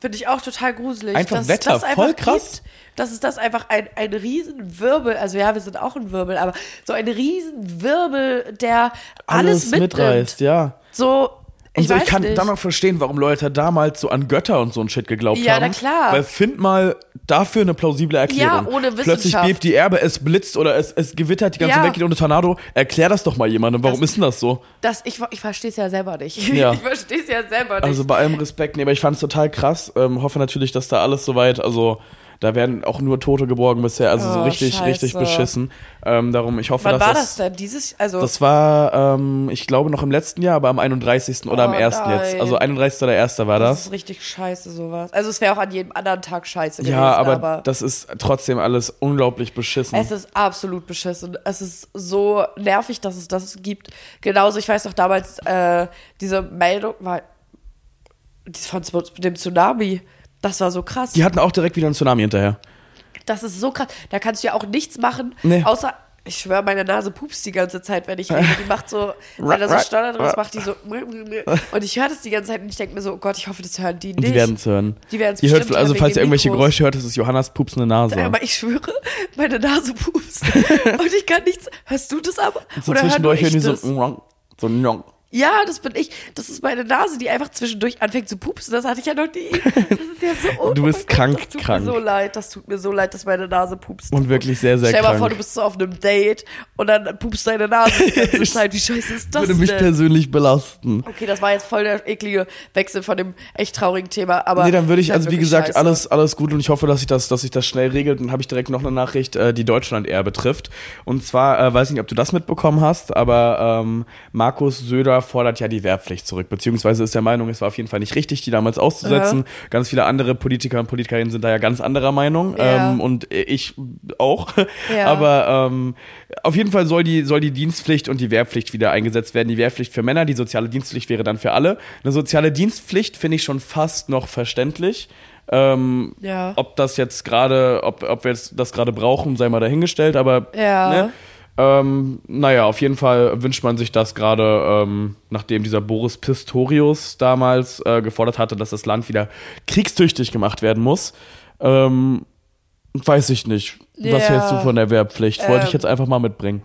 Finde ich auch total gruselig. Einfach dass Wetter, das einfach voll krass. Gibt, dass es das einfach ein, ein Riesenwirbel, also ja, wir sind auch ein Wirbel, aber so ein Riesenwirbel, der alles, mitnimmt. mitreißt, ja. So, Und ich so, ich weiß kann nicht. dann noch verstehen, warum Leute damals so an Götter und so ein Shit geglaubt Ja, haben. na klar. Weil find mal dafür eine plausible Erklärung. Ja, ohne Plötzlich Wissenschaft. bebt die Erbe, es blitzt oder es, es gewittert die ganze Ja. Welt geht unter Tornado. Erklär das doch mal jemandem. Warum Das- ist denn das so? das, ich ich verstehe es ja selber nicht. Ja. Ich verstehe es ja selber nicht. Also bei allem Respekt, nee, aber ich fand es total krass. Ähm, hoffe natürlich, dass da alles soweit, also da werden auch nur Tote geborgen bisher, also so Oh, richtig, scheiße. richtig beschissen. Ähm, darum, ich hoffe, Wann dass war das, das denn? Dieses, also Das war, ähm, ich glaube, noch im letzten Jahr, aber am 31. oder am Oh, 1. jetzt. nein. Also 31. oder 1. war das das. ist richtig scheiße, sowas. Also es wäre auch an jedem anderen Tag scheiße gewesen, Ja, aber, aber das ist trotzdem alles unglaublich beschissen. Es ist absolut beschissen. Es ist so nervig, dass es das gibt. Genauso, ich weiß noch damals, äh, diese Meldung war die von dem Tsunami. Das war so krass. Die hatten auch direkt wieder einen Tsunami hinterher. Das ist so krass. Da kannst du ja auch nichts machen, Nee. außer. Ich schwöre, meine Nase pupst die ganze Zeit, wenn ich rede. Die macht so, wenn da so Steuer drin ist, macht die so. Und ich höre das die ganze Zeit und ich denke mir so, oh Gott, ich hoffe, das hören die nicht. die werden es hören. Die hört, bestimmt also hören falls ihr irgendwelche Mikros. Geräusche hört, das ist Johannas pupsende Nase. Aber ich schwöre, meine Nase pupst. und ich kann nichts. Hörst du das aber? so Oder zwischendurch hören die so, so. Ja, das bin ich. Das ist meine Nase, die einfach zwischendurch anfängt zu pupsen. Das hatte ich ja noch nie. Das ist ja so oh Du bist Gott, krank, Das tut krank. mir so leid. Das tut mir so leid, dass meine Nase pupst. Und wirklich sehr, sehr Stell dir mal krank. vor, du bist so auf einem Date und dann pupst deine Nase die ganze Zeit. Wie scheiße ist das würde mich denn? persönlich belasten. Okay, das war jetzt voll der eklige Wechsel von dem echt traurigen Thema. Aber Nee, dann würde ich, also wie gesagt, scheiße. alles, alles gut und ich hoffe, dass sich das, dass sich das schnell regelt. Dann habe ich direkt noch eine Nachricht, äh, die Deutschland-Ehr betrifft. Und zwar, äh, weiß nicht, ob du das mitbekommen hast, aber ähm, Markus Söder fordert ja die Wehrpflicht zurück, beziehungsweise ist der Meinung, es war auf jeden Fall nicht richtig, die damals auszusetzen. Ganz viele andere Politiker und Politikerinnen sind da ja ganz anderer Meinung Ja. ähm, und ich auch. Ja. Aber ähm, auf jeden Fall soll die, soll die Dienstpflicht und die Wehrpflicht wieder eingesetzt werden. Die Wehrpflicht für Männer, die soziale Dienstpflicht wäre dann für alle. Eine soziale Dienstpflicht finde ich schon fast noch verständlich. Ähm, Ja. Ob das jetzt gerade, ob, ob wir jetzt das gerade brauchen, sei mal dahingestellt, aber Ja. ne? Ähm, naja, auf jeden Fall wünscht man sich das gerade, ähm, nachdem dieser Boris Pistorius damals äh, gefordert hatte, dass das Land wieder kriegstüchtig gemacht werden muss. Ähm, weiß ich nicht. Was Ja. hältst du von der Wehrpflicht? Wollte ich Ähm. jetzt einfach mal mitbringen.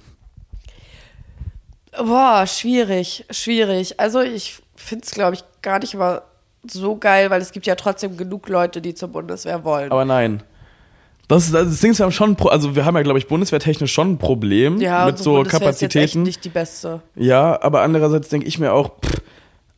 Boah, schwierig, schwierig. Also ich finde es, glaube ich, gar nicht mal so geil, weil es gibt ja trotzdem genug Leute, die zur Bundeswehr wollen. Aber nein. Das, das, das Ding ist, wir haben schon, also wir haben ja, glaube ich, bundeswehrtechnisch schon ein Problem ja, mit unsere so Bundeswehr ist jetzt echt Kapazitäten. nicht die beste. Ja, aber andererseits denke ich mir auch, pff,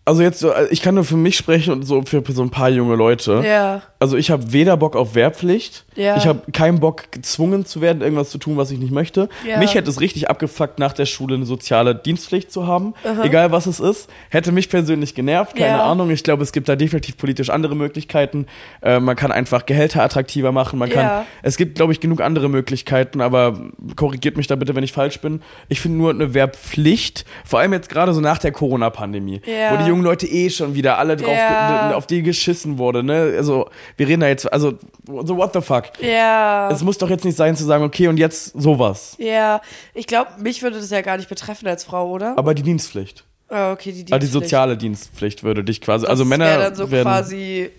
also jetzt so, ich kann nur für mich sprechen und so für so ein paar junge Leute. Ja. Also ich habe weder Bock auf Wehrpflicht, Ja. ich habe keinen Bock gezwungen zu werden, irgendwas zu tun, was ich nicht möchte. Ja. Mich hätte es richtig abgefuckt, nach der Schule eine soziale Dienstpflicht zu haben, egal was es ist. Hätte mich persönlich genervt, keine Ja. Ahnung. Ich glaube, es gibt da definitiv politisch andere Möglichkeiten. Äh, man kann einfach Gehälter attraktiver machen, man kann, Ja. es gibt, glaube ich, genug andere Möglichkeiten, aber korrigiert mich da bitte, wenn ich falsch bin. Ich finde nur eine Wehrpflicht, vor allem jetzt gerade so nach der Corona-Pandemie, Ja. Die jungen Leute eh schon wieder alle drauf, Ja. auf die geschissen wurde, ne? Also, wir reden da jetzt, also, so what the fuck? Ja. Es muss doch jetzt nicht sein zu sagen, okay, und jetzt sowas. ja. Ich glaube, mich würde das ja gar nicht betreffen als Frau, oder? Aber die Dienstpflicht. Ah, okay, die Ah, die Dienstpflicht. soziale Dienstpflicht würde dich quasi, Das also Männer wäre dann so werden quasi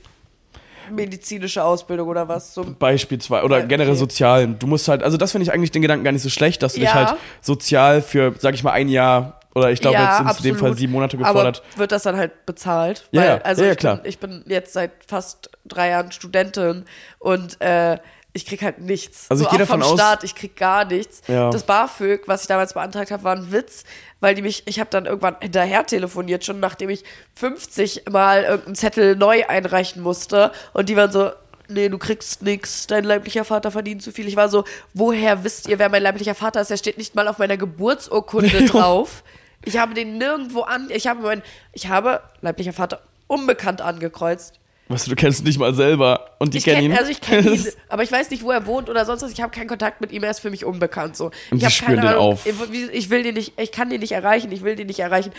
medizinische Ausbildung oder was? So, beispielsweise, oder Ja, okay. generell sozialen. Du musst halt, also das finde ich eigentlich den Gedanken gar nicht so schlecht, dass du dich Ja. halt sozial für, sag ich mal, ein Jahr oder ich glaube, ja, jetzt sind in dem Fall sieben Monate gefordert. Aber wird das dann halt bezahlt? Ja, Weil, ja, also ja, ich, klar. Bin, ich bin jetzt seit fast drei Jahren Studentin und äh, ich krieg halt nichts. Also ich so gehe auch davon vom aus- Staat, ich krieg gar nichts. Ja. Das BAföG, was ich damals beantragt habe, war ein Witz, weil die mich, ich habe dann irgendwann hinterher telefoniert, schon nachdem ich 50 Mal irgendeinen Zettel neu einreichen musste und die waren so, nee, du kriegst nix, dein leiblicher Vater verdient zu viel. Ich war so, woher wisst ihr, wer mein leiblicher Vater ist? Der steht nicht mal auf meiner Geburtsurkunde drauf. Ich habe den nirgendwo an, ich habe mein, ich habe leiblicher Vater unbekannt angekreuzt. Weißt du, du kennst ihn nicht mal selber und die Ich kennen kenn, ihn. also ich kenne ihn, aber ich weiß nicht, wo er wohnt oder sonst was. Ich habe keinen Kontakt mit ihm, er ist für mich unbekannt so. Und ich spüren keine den Ahnung, auf. Ich will den nicht, ich kann den nicht erreichen, ich will den nicht erreichen.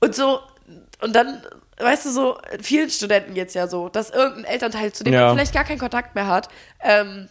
Und so und dann weißt du so vielen Studenten jetzt ja so, dass irgendein Elternteil zu dem Ja. man vielleicht gar keinen Kontakt mehr hat, ähm,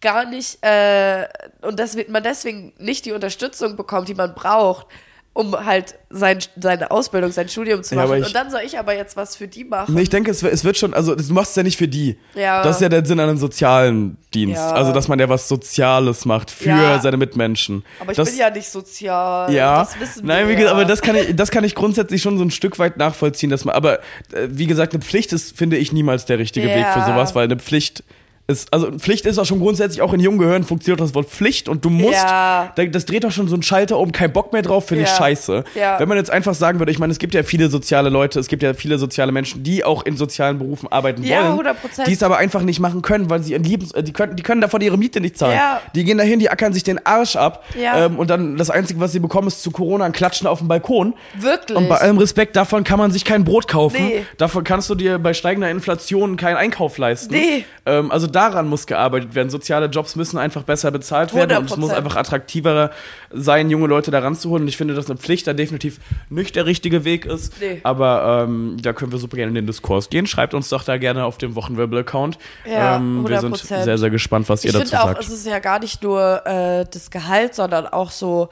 gar nicht äh, und dass man deswegen nicht die Unterstützung bekommt, die man braucht. Um halt sein, seine Ausbildung, sein Studium zu Ja, machen. aber ich- Und dann soll ich aber jetzt was für die machen. Nee, ich denke, es, wird- es wird schon, also du machst es ja nicht für die. Ja. Das ist ja der Sinn an einem sozialen Dienst. Ja. Also, dass man ja was Soziales macht für Ja. seine Mitmenschen. aber ich das, bin ja nicht sozial. Ja, Das wissen nein, wir wie gesagt, ja. aber das kann ich, das kann ich grundsätzlich schon so ein Stück weit nachvollziehen, dass man, aber äh, wie gesagt, eine Pflicht ist, finde ich, niemals der richtige Ja. Weg für sowas, weil eine Pflicht ist, also Pflicht ist auch schon grundsätzlich auch in jungen Gehirn funktioniert das Wort Pflicht und du musst, Ja. da- das dreht doch schon so einen Schalter um, kein Bock mehr drauf, finde ich Ja. scheiße. Ja. Wenn man jetzt einfach sagen würde, ich meine, es gibt ja viele soziale Leute, es gibt ja viele soziale Menschen, die auch in sozialen Berufen arbeiten Ja, wollen, 100%. die es aber einfach nicht machen können, weil sie ihren Liebens, äh, die können, die können davon ihre Miete nicht zahlen. Die gehen dahin, die ackern sich den Arsch ab ähm, und dann das Einzige, was sie bekommen, ist zu Corona ein Klatschen auf dem Balkon. Wirklich. Und bei allem Respekt, davon kann man sich kein Brot kaufen. Nee. Davon kannst du dir bei steigender Inflation keinen Einkauf leisten. Nee. Ähm, also daran muss gearbeitet werden. Soziale Jobs müssen einfach besser bezahlt werden und es muss 100%. einfach attraktiver sein, junge Leute da ranzuholen. Und ich finde, dass eine Pflicht da definitiv nicht der richtige Weg ist. Nee. Aber ähm, da können wir super gerne in den Diskurs gehen. Schreibt uns doch da gerne auf dem Wochenwirbel-Account. Ja, ähm, wir sind 100%. sehr, sehr gespannt, was ihr ich dazu finde auch, sagt. es ist ja gar nicht nur äh, das Gehalt, sondern auch so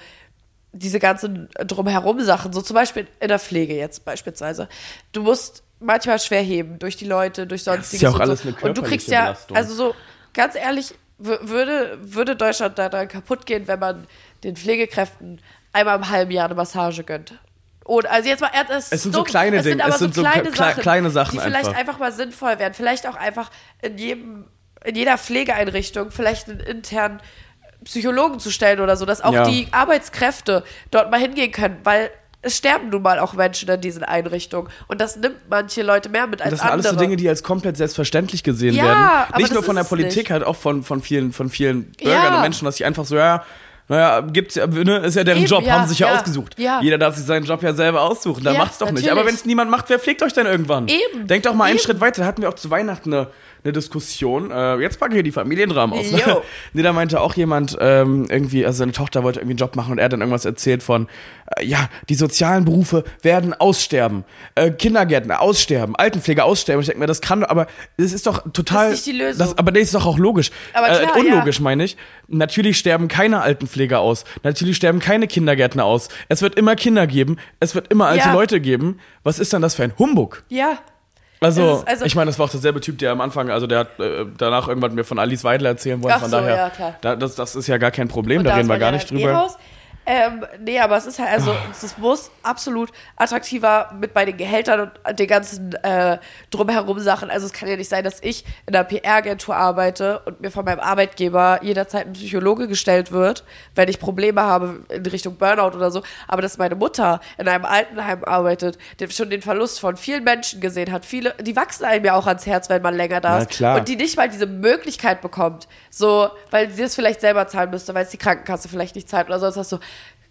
diese ganzen drumherum Sachen. So zum Beispiel in der Pflege jetzt beispielsweise. Du musst manchmal schwer heben durch die Leute, durch sonstiges. ja auch und alles so. eine Und du kriegst körperliche ja, Belastung. also so ganz ehrlich, wür- würde, würde Deutschland da dann kaputt gehen, wenn man den Pflegekräften einmal im halben Jahr eine Massage gönnt. Und also jetzt mal, es, Es sind so kleine es sind Dinge, aber es sind so kleine, kle- Sachen, kleine Sachen die vielleicht einfach. einfach mal sinnvoll wären. Vielleicht auch einfach in jedem, in jeder Pflegeeinrichtung vielleicht einen internen Psychologen zu stellen oder so, dass auch Ja. die Arbeitskräfte dort mal hingehen können, weil es sterben nun mal auch Menschen in diesen Einrichtungen und das nimmt manche Leute mehr mit als Das sind alles andere. so Dinge, die als komplett selbstverständlich gesehen Ja, werden. Nicht nur von der Politik, nicht. halt auch von, von vielen, von vielen Bürgern Ja. und Menschen, dass sie einfach so, ja, naja, gibt's ja, ne, ist ja deren Eben, Job, ja, haben sie sich ja, ja, ausgesucht. ja. Jeder darf sich seinen Job ja selber aussuchen, dann macht's doch nicht. natürlich. Aber wenn es niemand macht, wer pflegt euch denn irgendwann? Eben, Denkt doch mal einen eben. Schritt weiter. Da hatten wir auch zu Weihnachten eine, eine Diskussion. Äh, jetzt packen wir die Familiendramen aus. Ne? Nee, da meinte auch jemand ähm, irgendwie, also seine Tochter wollte irgendwie einen Job machen und er hat dann irgendwas erzählt von, äh, ja, die sozialen Berufe werden aussterben, äh, Kindergärtner aussterben, Altenpflege aussterben. Ich denke mir, das kann doch, aber das ist doch total. Das ist nicht die Lösung. Das, aber das ist doch auch logisch. Aber klar, äh, unlogisch meine ich. Natürlich sterben keine Altenpfleger aus. Natürlich sterben keine Kindergärtner aus. Es wird immer Kinder geben. Es wird immer alte Ja. Leute geben. Was ist dann das für ein Humbug? Ja. Also, also- ich meine, das war auch derselbe Typ, der am Anfang, also der hat äh, danach irgendwann mir von Alice Weidler erzählen wollen. Ach von so, daher, ja, klar. Da, das, das ist ja gar kein Problem, Und da reden wir gar nicht drüber. E-Haus. Ähm, nee, aber es ist halt, also es muss absolut attraktiver mit bei den Gehältern und den ganzen äh, drumherum Sachen. Also es kann ja nicht sein, dass ich in einer PR-Agentur arbeite und mir von meinem Arbeitgeber jederzeit ein Psychologe gestellt wird, wenn ich Probleme habe in Richtung Burnout oder so. Aber dass meine Mutter in einem Altenheim arbeitet, der schon den Verlust von vielen Menschen gesehen hat. Viele, die wachsen einem ja auch ans Herz, wenn man länger da Na ist. klar. Und die nicht mal diese Möglichkeit bekommt, so, weil sie es vielleicht selber zahlen müsste, weil es die Krankenkasse vielleicht nicht zahlt oder sonst was so.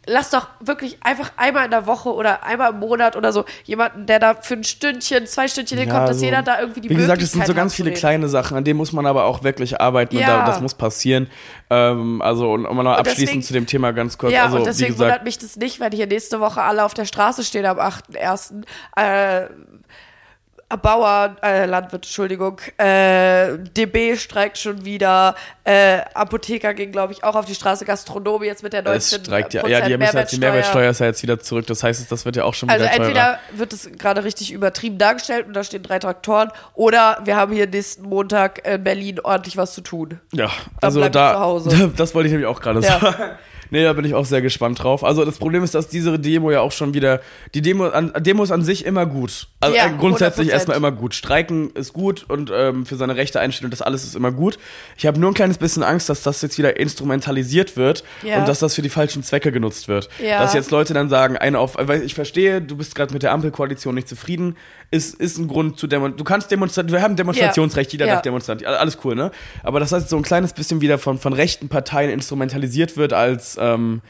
Lass doch wirklich einfach einmal in der Woche oder einmal im Monat oder so jemanden, der da für ein Stündchen, zwei Stündchen hinkommt, dass so- jeder da irgendwie die Wie gesagt, es sind so ganz viele kleine Sachen, an denen muss man aber auch wirklich arbeiten und Ja. da, das muss passieren. Ähm, also, und um mal noch Und abschließend deswegen- zu dem Thema ganz kurz. Ja, also, und wie deswegen gesagt, wundert mich das nicht, wenn hier nächste Woche alle auf der Straße stehen am 8.1. Äh, Bauer, äh, Landwirt, Entschuldigung, äh, DB streikt schon wieder, äh, Apotheker ging, glaube ich, auch auf die Straße, Gastronomie jetzt mit der 19% es streikt ja. Ja, die müssen jetzt, die Mehrwertsteuer ist ja jetzt wieder zurück. Das heißt, das wird ja auch schon wieder Also entweder wird es gerade richtig übertrieben dargestellt und da stehen drei Traktoren, oder wir haben hier nächsten Montag in Berlin ordentlich was zu tun. Ja, also da, zu Hause. das wollte ich nämlich auch gerade Ja. sagen. Nee, da bin ich auch sehr gespannt drauf. Also das Problem ist, dass diese Demo ja auch schon wieder, die Demo an, Demo ist an sich immer gut. Also Ja, äh, grundsätzlich 100%. erstmal immer gut. Streiken ist gut und ähm, für seine Rechte einstehen und das alles ist immer gut. Ich habe nur ein kleines bisschen Angst, dass das jetzt wieder instrumentalisiert wird Ja. und dass das für die falschen Zwecke genutzt wird. Ja. Dass jetzt Leute dann sagen, eine auf, weil ich verstehe, du bist gerade mit der Ampelkoalition nicht zufrieden, ist, ist ein Grund zu demonstrieren. Du kannst demonstrieren, wir haben Demonstrationsrecht, jeder Ja. darf demonstrieren, alles cool, ne? Aber das heißt, so ein kleines bisschen wieder von, von rechten Parteien instrumentalisiert wird als, ähm,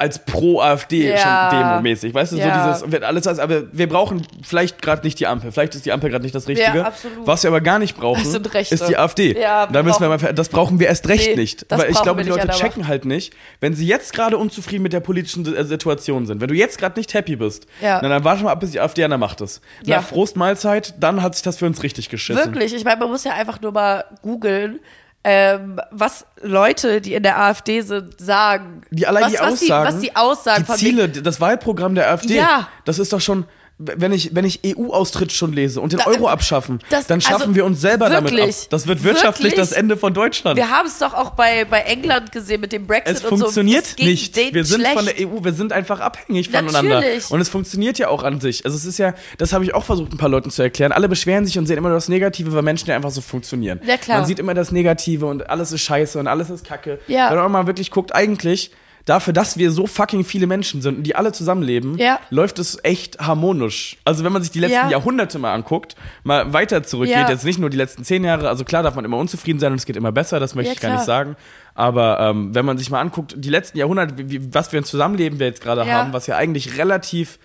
als pro-AfD Ja. schon demomäßig. Weißt du, Ja. so dieses, wird alles als, aber wir brauchen vielleicht gerade nicht die Ampel. Vielleicht ist die Ampel gerade nicht das Richtige. Ja, absolut. Was wir aber gar nicht brauchen, ist die AfD. Ja, da müssen wir mal, das brauchen wir erst recht Nee, nicht. Weil ich glaube, die Leute checken halt nicht, wenn sie jetzt gerade unzufrieden mit der politischen äh, Situation sind. Wenn du jetzt gerade nicht happy bist, Ja. na, dann warte mal ab, bis die AfD an der Macht ist. Nach Prost Mahlzeit, dann hat sich das für uns richtig geschissen. Wirklich, ich meine, man muss ja einfach nur mal googeln, ähm, was Leute, die in der AfD sind, sagen. Die allein was, die was Aussagen, Die, was die Aussagen die Ziele, das Wahlprogramm der AfD, Ja. das ist doch schon, wenn ich, wenn ich EU-Austritt schon lese und den Da- Euro abschaffen, das- dann schaffen also wir uns selber damit ab. wirklich, Das wird wirtschaftlich wirklich. das Ende von Deutschland. Wir haben es doch auch bei, bei England gesehen mit dem Brexit es und so. funktioniert Es ging nicht. Wir sind schlecht. von der EU, wir sind einfach abhängig voneinander. Natürlich. Und es funktioniert ja auch an sich. Also es ist ja, das habe ich auch versucht, ein paar Leuten zu erklären. Alle beschweren sich und sehen immer nur das Negative, weil Menschen ja einfach so funktionieren. Ja, klar. Man sieht immer das Negative und alles ist scheiße und alles ist kacke. Ja. Wenn man mal wirklich guckt, eigentlich dafür, dass wir so fucking viele Menschen sind und die alle zusammenleben, Ja. läuft es echt harmonisch. Also wenn man sich die letzten Ja. Jahrhunderte mal anguckt, mal weiter zurückgeht, Ja. jetzt nicht nur die letzten zehn Jahre, also klar darf man immer unzufrieden sein und es geht immer besser, das möchte ich gar nicht sagen. Aber ähm, wenn man sich mal anguckt, die letzten Jahrhunderte, wie, was wir ein Zusammenleben wir jetzt gerade haben, was ja eigentlich relativ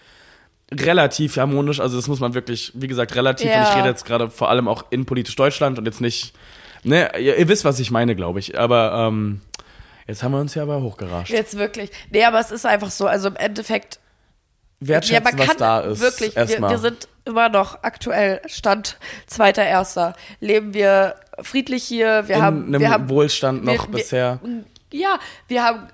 relativ harmonisch, also das muss man wirklich, wie gesagt, relativ, und ich rede jetzt gerade vor allem auch in politisch Deutschland und jetzt nicht, ne, ihr, ihr wisst, was ich meine, glaube ich, aber ähm, jetzt haben wir uns ja aber hochgerascht. Jetzt wirklich. Nee, aber es ist einfach so. Also im Endeffekt, Wertschätzen, ja, man kann was da ist. wirklich, wir, wir sind immer noch aktuell Stand zweiter Erster. Leben wir friedlich hier. Wir in haben, einem wir haben Wohlstand noch wir- bisher. Ja, wir haben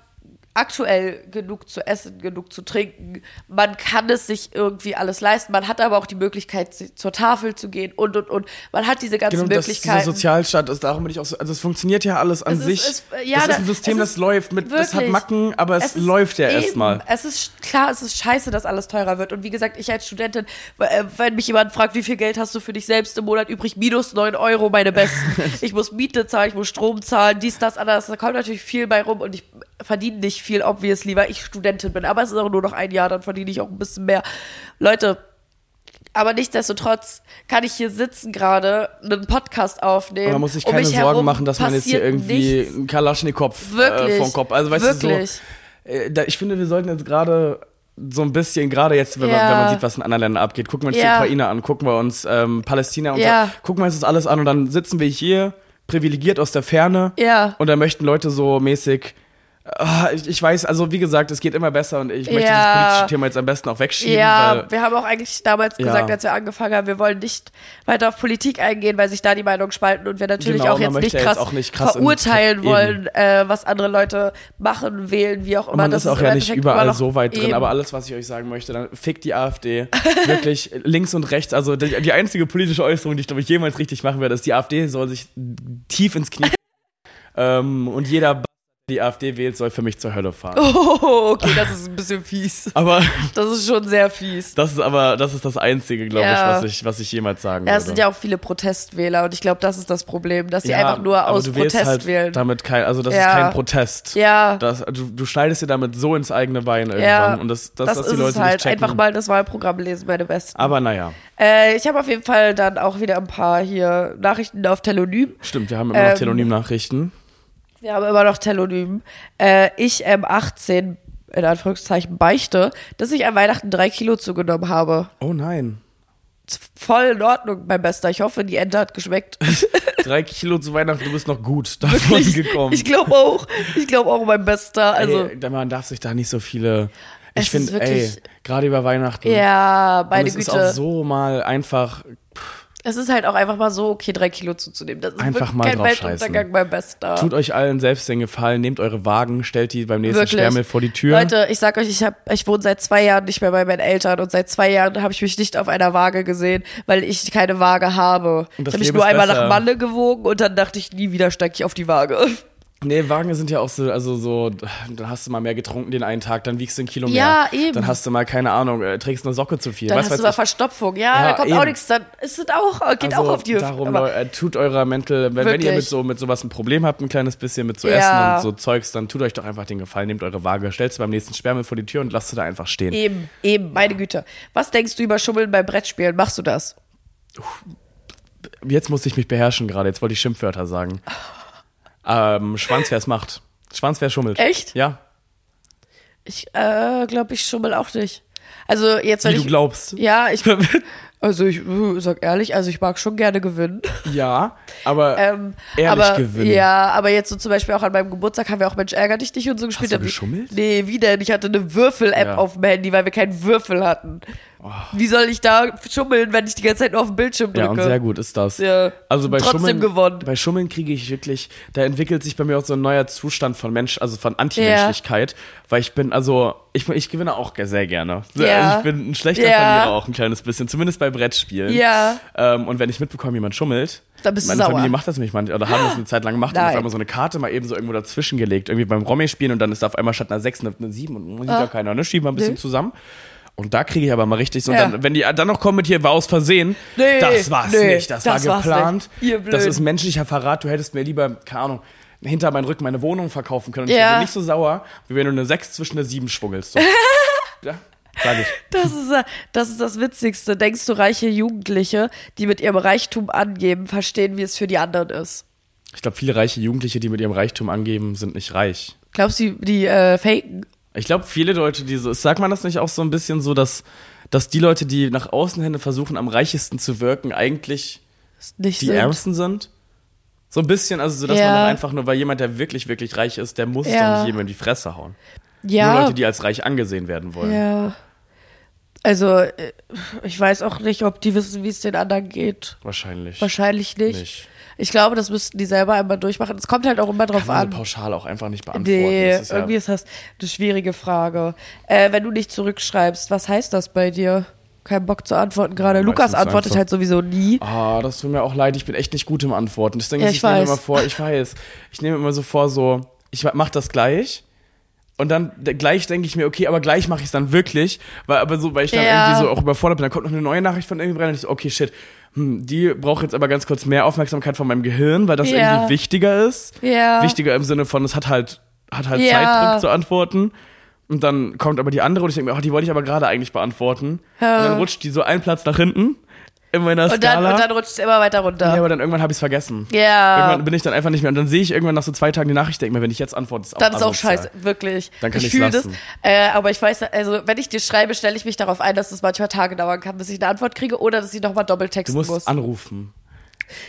aktuell genug zu essen, genug zu trinken. Man kann es sich irgendwie alles leisten. Man hat aber auch die Möglichkeit, zur Tafel zu gehen und und und. Man hat diese ganzen Genau, das ist dieser Möglichkeiten. Sozialstaat ist, darum bin ich auch so, also es funktioniert ja alles an Es ist- sich. es- ja, das ist ein System, es das ist läuft mit, das hat wirklich- Macken, aber es, ist läuft ja erstmal. Es ist klar, es ist scheiße, dass alles teurer wird. Und wie gesagt, ich als Studentin, äh, wenn mich jemand fragt, wie viel Geld hast du für dich selbst im Monat übrig, minus 9 Euro, meine Besten. ich muss Miete zahlen, ich muss Strom zahlen, dies, das, anderes. Da kommt natürlich viel bei rum und ich verdiene nicht viel, obviously, weil ich Studentin bin. Aber es ist auch nur noch ein Jahr, dann verdiene ich auch ein bisschen mehr. Leute, aber nichtsdestotrotz kann ich hier sitzen gerade, einen Podcast aufnehmen. Aber man muss sich um keine mich Sorgen machen, dass man jetzt hier irgendwie nichts. einen Kalaschnikow äh, vom Kopf. Also weißt Wirklich. du so, äh, da, ich finde, wir sollten jetzt gerade so ein bisschen, gerade jetzt, wenn, man, Ja. wenn man sieht, was in anderen Ländern abgeht, gucken wir uns Ja. die Ukraine an, gucken wir uns ähm, Palästina und Ja. so, gucken wir uns das alles an und dann sitzen wir hier privilegiert aus der Ferne Ja. und da möchten Leute so mäßig ich, ich weiß, also wie gesagt, es geht immer besser und ich möchte Ja. dieses politische Thema jetzt am besten auch wegschieben, Ja, wir haben auch eigentlich damals Ja. gesagt, als wir angefangen haben, wir wollen nicht weiter auf Politik eingehen, weil sich da die Meinungen spalten und wir natürlich Genau, auch jetzt möchte nicht ja jetzt krass, auch nicht krass verurteilen wollen, äh, was andere Leute machen, wählen, wie auch immer. Und man Das ist auch ja nicht überall so weit drin, eben. aber alles, was ich euch sagen möchte, dann fickt die AfD wirklich links und rechts. Also die, die einzige politische Äußerung, die ich glaube ich jemals richtig machen werde, ist, die AfD soll sich tief ins Knie ähm, und jeder, der die AfD wählt, soll für mich zur Hölle fahren. Oh, okay, das ist ein bisschen fies. Aber Das ist schon sehr fies. das ist aber das ist das Einzige, glaube Ja. ich, was ich, was ich jemals sagen Ja, würde. es sind ja auch viele Protestwähler und ich glaube, das ist das Problem, dass sie Ja, einfach nur aus du Protest halt wählen. Damit kein, also das Ja. ist kein Protest. Ja. Das, du, du schneidest dir damit so ins eigene Bein irgendwann. Ja, und das, das, das dass ist die Leute es halt. nicht checken. Einfach mal das Wahlprogramm lesen, meine Besten. Aber naja, Äh, ich habe auf jeden Fall dann auch wieder ein paar hier Nachrichten auf Telonym. stimmt, wir haben immer noch Ähm, Telonym-Nachrichten. Wir haben immer noch Telonym. Äh, ich M18, in Anführungszeichen, beichte, dass ich an Weihnachten drei Kilo zugenommen habe. Oh nein. Voll in Ordnung, mein Bester. Ich hoffe, die Ente hat geschmeckt. Drei Kilo zu Weihnachten, du bist noch gut davon ich gekommen. ich glaube auch. Ich glaube auch, mein Bester. Also, ey, man darf sich da nicht so viele. Ich finde, ey, wirklich- gerade über Weihnachten. ja, meine es ist Güte. auch so mal einfach. Es ist halt auch einfach mal so, okay, drei Kilo zuzunehmen. Das ist Einfach mal kein drauf Weltuntergang, mein Bester. Tut euch allen selbst den Gefallen, nehmt eure Wagen, stellt die beim nächsten. Sperrmüll vor die Tür. Leute, ich sag euch, ich, hab, ich wohne seit zwei Jahren nicht mehr bei meinen Eltern und seit zwei Jahren habe ich mich nicht auf einer Waage gesehen, weil ich keine Waage habe. Ich habe mich nur einmal besser. nach Malle gewogen und dann dachte ich, nie wieder steige ich auf die Waage. Nee, Wagen sind ja auch so, also so, dann hast du mal mehr getrunken den einen Tag, dann wiegst du ein Kilo mehr. Ja, eben. Dann hast du mal, keine Ahnung, äh, trägst eine Socke zu viel. Dann Was hast du mal ich. Verstopfung. Ja, Ja, da kommt auch eben. nichts. Dann ist es auch, geht also auch auf die Hüfte. Darum, Leute, äh, tut eurer Mental, wenn, wenn ihr mit so mit sowas ein Problem habt, ein kleines bisschen mit so Ja. Essen und so Zeugs, dann tut euch doch einfach den Gefallen, nehmt eure Waage, stellt sie beim nächsten Sperrmüll vor die Tür und lasst sie da einfach stehen. Eben, eben, meine Güte. Was denkst du über Schummeln beim Brettspielen? Machst du das? Jetzt musste ich mich beherrschen gerade, jetzt wollte ich Schimpfwörter sagen. Ähm, Schwanz, es macht. Schwanz, wer schummelt. Echt? Ja, Ich äh, glaube, ich schummel auch nicht. Also jetzt, wenn wie du ich. glaubst. Ja, ich. Also ich äh, sag ehrlich, also ich mag schon gerne gewinnen. Ja, aber Ähm, ehrlich aber, gewinnen. Ja, aber jetzt so zum Beispiel auch an meinem Geburtstag haben wir auch Mensch ärger dich nicht und so gespielt. du Da- geschummelt? Nee, wie denn? Ich hatte eine Würfel-App Ja. auf dem Handy, weil wir keinen Würfel hatten. Wie soll ich da schummeln, wenn ich die ganze Zeit nur auf den Bildschirm drücke? Ja, und sehr gut ist das. Ja. Also bei Trotzdem Schummeln, gewonnen. bei Schummeln kriege ich wirklich, da entwickelt sich bei mir auch so ein neuer Zustand von Mensch, also von Antimenschlichkeit, weil ich bin, also ich, ich gewinne auch sehr gerne. Ja. Ich bin ein schlechter Ja. Verlierer auch ein kleines bisschen, zumindest bei Brettspielen. Ja. Ähm, und wenn ich mitbekomme, jemand schummelt, Dann bist du meine sauer. Familie macht das nämlich manchmal, oder haben das eine Zeit lang gemacht und Nein. auf einmal so eine Karte mal eben so irgendwo dazwischen gelegt, irgendwie beim Romy spielen und dann ist da auf einmal statt einer 6 eine, eine 7 und sieht ja keiner, ne? Schieben wir ein bisschen Ah. Nee. zusammen. Und da kriege ich aber mal richtig so, und Ja. dann, wenn die dann noch kommen mit hier, war aus Versehen, Nee, das war's nee, nicht, das, das war geplant, nicht. Das ist menschlicher Verrat, du hättest mir lieber, keine Ahnung, hinter meinen Rücken meine Wohnung verkaufen können und ich Ja. wäre nicht so sauer, wie wenn du eine 6 zwischen eine 7 schwungelst. So. ja, sag ich. Das ist, das ist das Witzigste. Denkst du, reiche Jugendliche, die mit ihrem Reichtum angeben, verstehen, wie es für die anderen ist? Ich glaube, viele reiche Jugendliche, die mit ihrem Reichtum angeben, sind nicht reich. Glaubst du, die äh, faken? Ich glaube, viele Leute, die so, sagt man das nicht auch so ein bisschen so, dass, dass die Leute, die nach außen hin versuchen, am reichesten zu wirken, eigentlich Nicht die sind? Ärmsten sind? So ein bisschen, also so, dass Ja. man einfach nur, weil jemand, der wirklich, wirklich reich ist, der muss Ja. doch nicht jedem in die Fresse hauen. Ja. Nur Leute, die als reich angesehen werden wollen. ja. Also, äh, ich weiß auch nicht, ob die wissen, wie es den anderen geht. Wahrscheinlich. Wahrscheinlich nicht. Nicht. Ich glaube, das müssten die selber einmal durchmachen. Es kommt halt auch immer drauf Kann man an. so pauschal auch einfach nicht beantworten. Nee, Das ist ja, irgendwie ist das eine schwierige Frage. Äh, wenn du nicht zurückschreibst, was heißt das bei dir? Kein Bock zu antworten gerade. Ja, Lukas antwortet halt sowieso nie. Ah, das tut mir auch leid, ich bin echt nicht gut im Antworten. Deswegen, Ja, ich, ich nehme immer vor, ich weiß, ich nehme immer so vor, so, ich mach das gleich. Und dann gleich denke ich mir, okay, aber gleich mache ich es dann wirklich, weil aber so, weil ich dann Ja. irgendwie so auch überfordert bin. Dann kommt noch eine neue Nachricht von irgendjemandem und ich so, okay, shit, hm, die braucht jetzt aber ganz kurz mehr Aufmerksamkeit von meinem Gehirn, weil das Ja. irgendwie wichtiger ist. Ja. Wichtiger im Sinne von, es hat halt, hat halt. Zeitdruck zu antworten. Und dann kommt aber die andere und ich denke mir, ach, die wollte ich aber gerade eigentlich beantworten. Und dann rutscht die so einen Platz nach hinten in meiner Und dann, Skala. und dann rutscht es immer weiter runter. Ja, aber dann irgendwann habe ich es vergessen. Ja. Irgendwann bin ich dann einfach nicht mehr. Und dann sehe ich irgendwann nach so zwei Tagen die Nachricht, denke mir, wenn ich jetzt antworte, ist auch dann ist auch scheiße, wirklich. Dann kann ich fühle das. Äh, aber ich weiß, also wenn ich dir schreibe, stelle ich mich darauf ein, dass es manchmal Tage dauern kann, bis ich eine Antwort kriege oder dass ich nochmal doppelt Du musst muss. anrufen.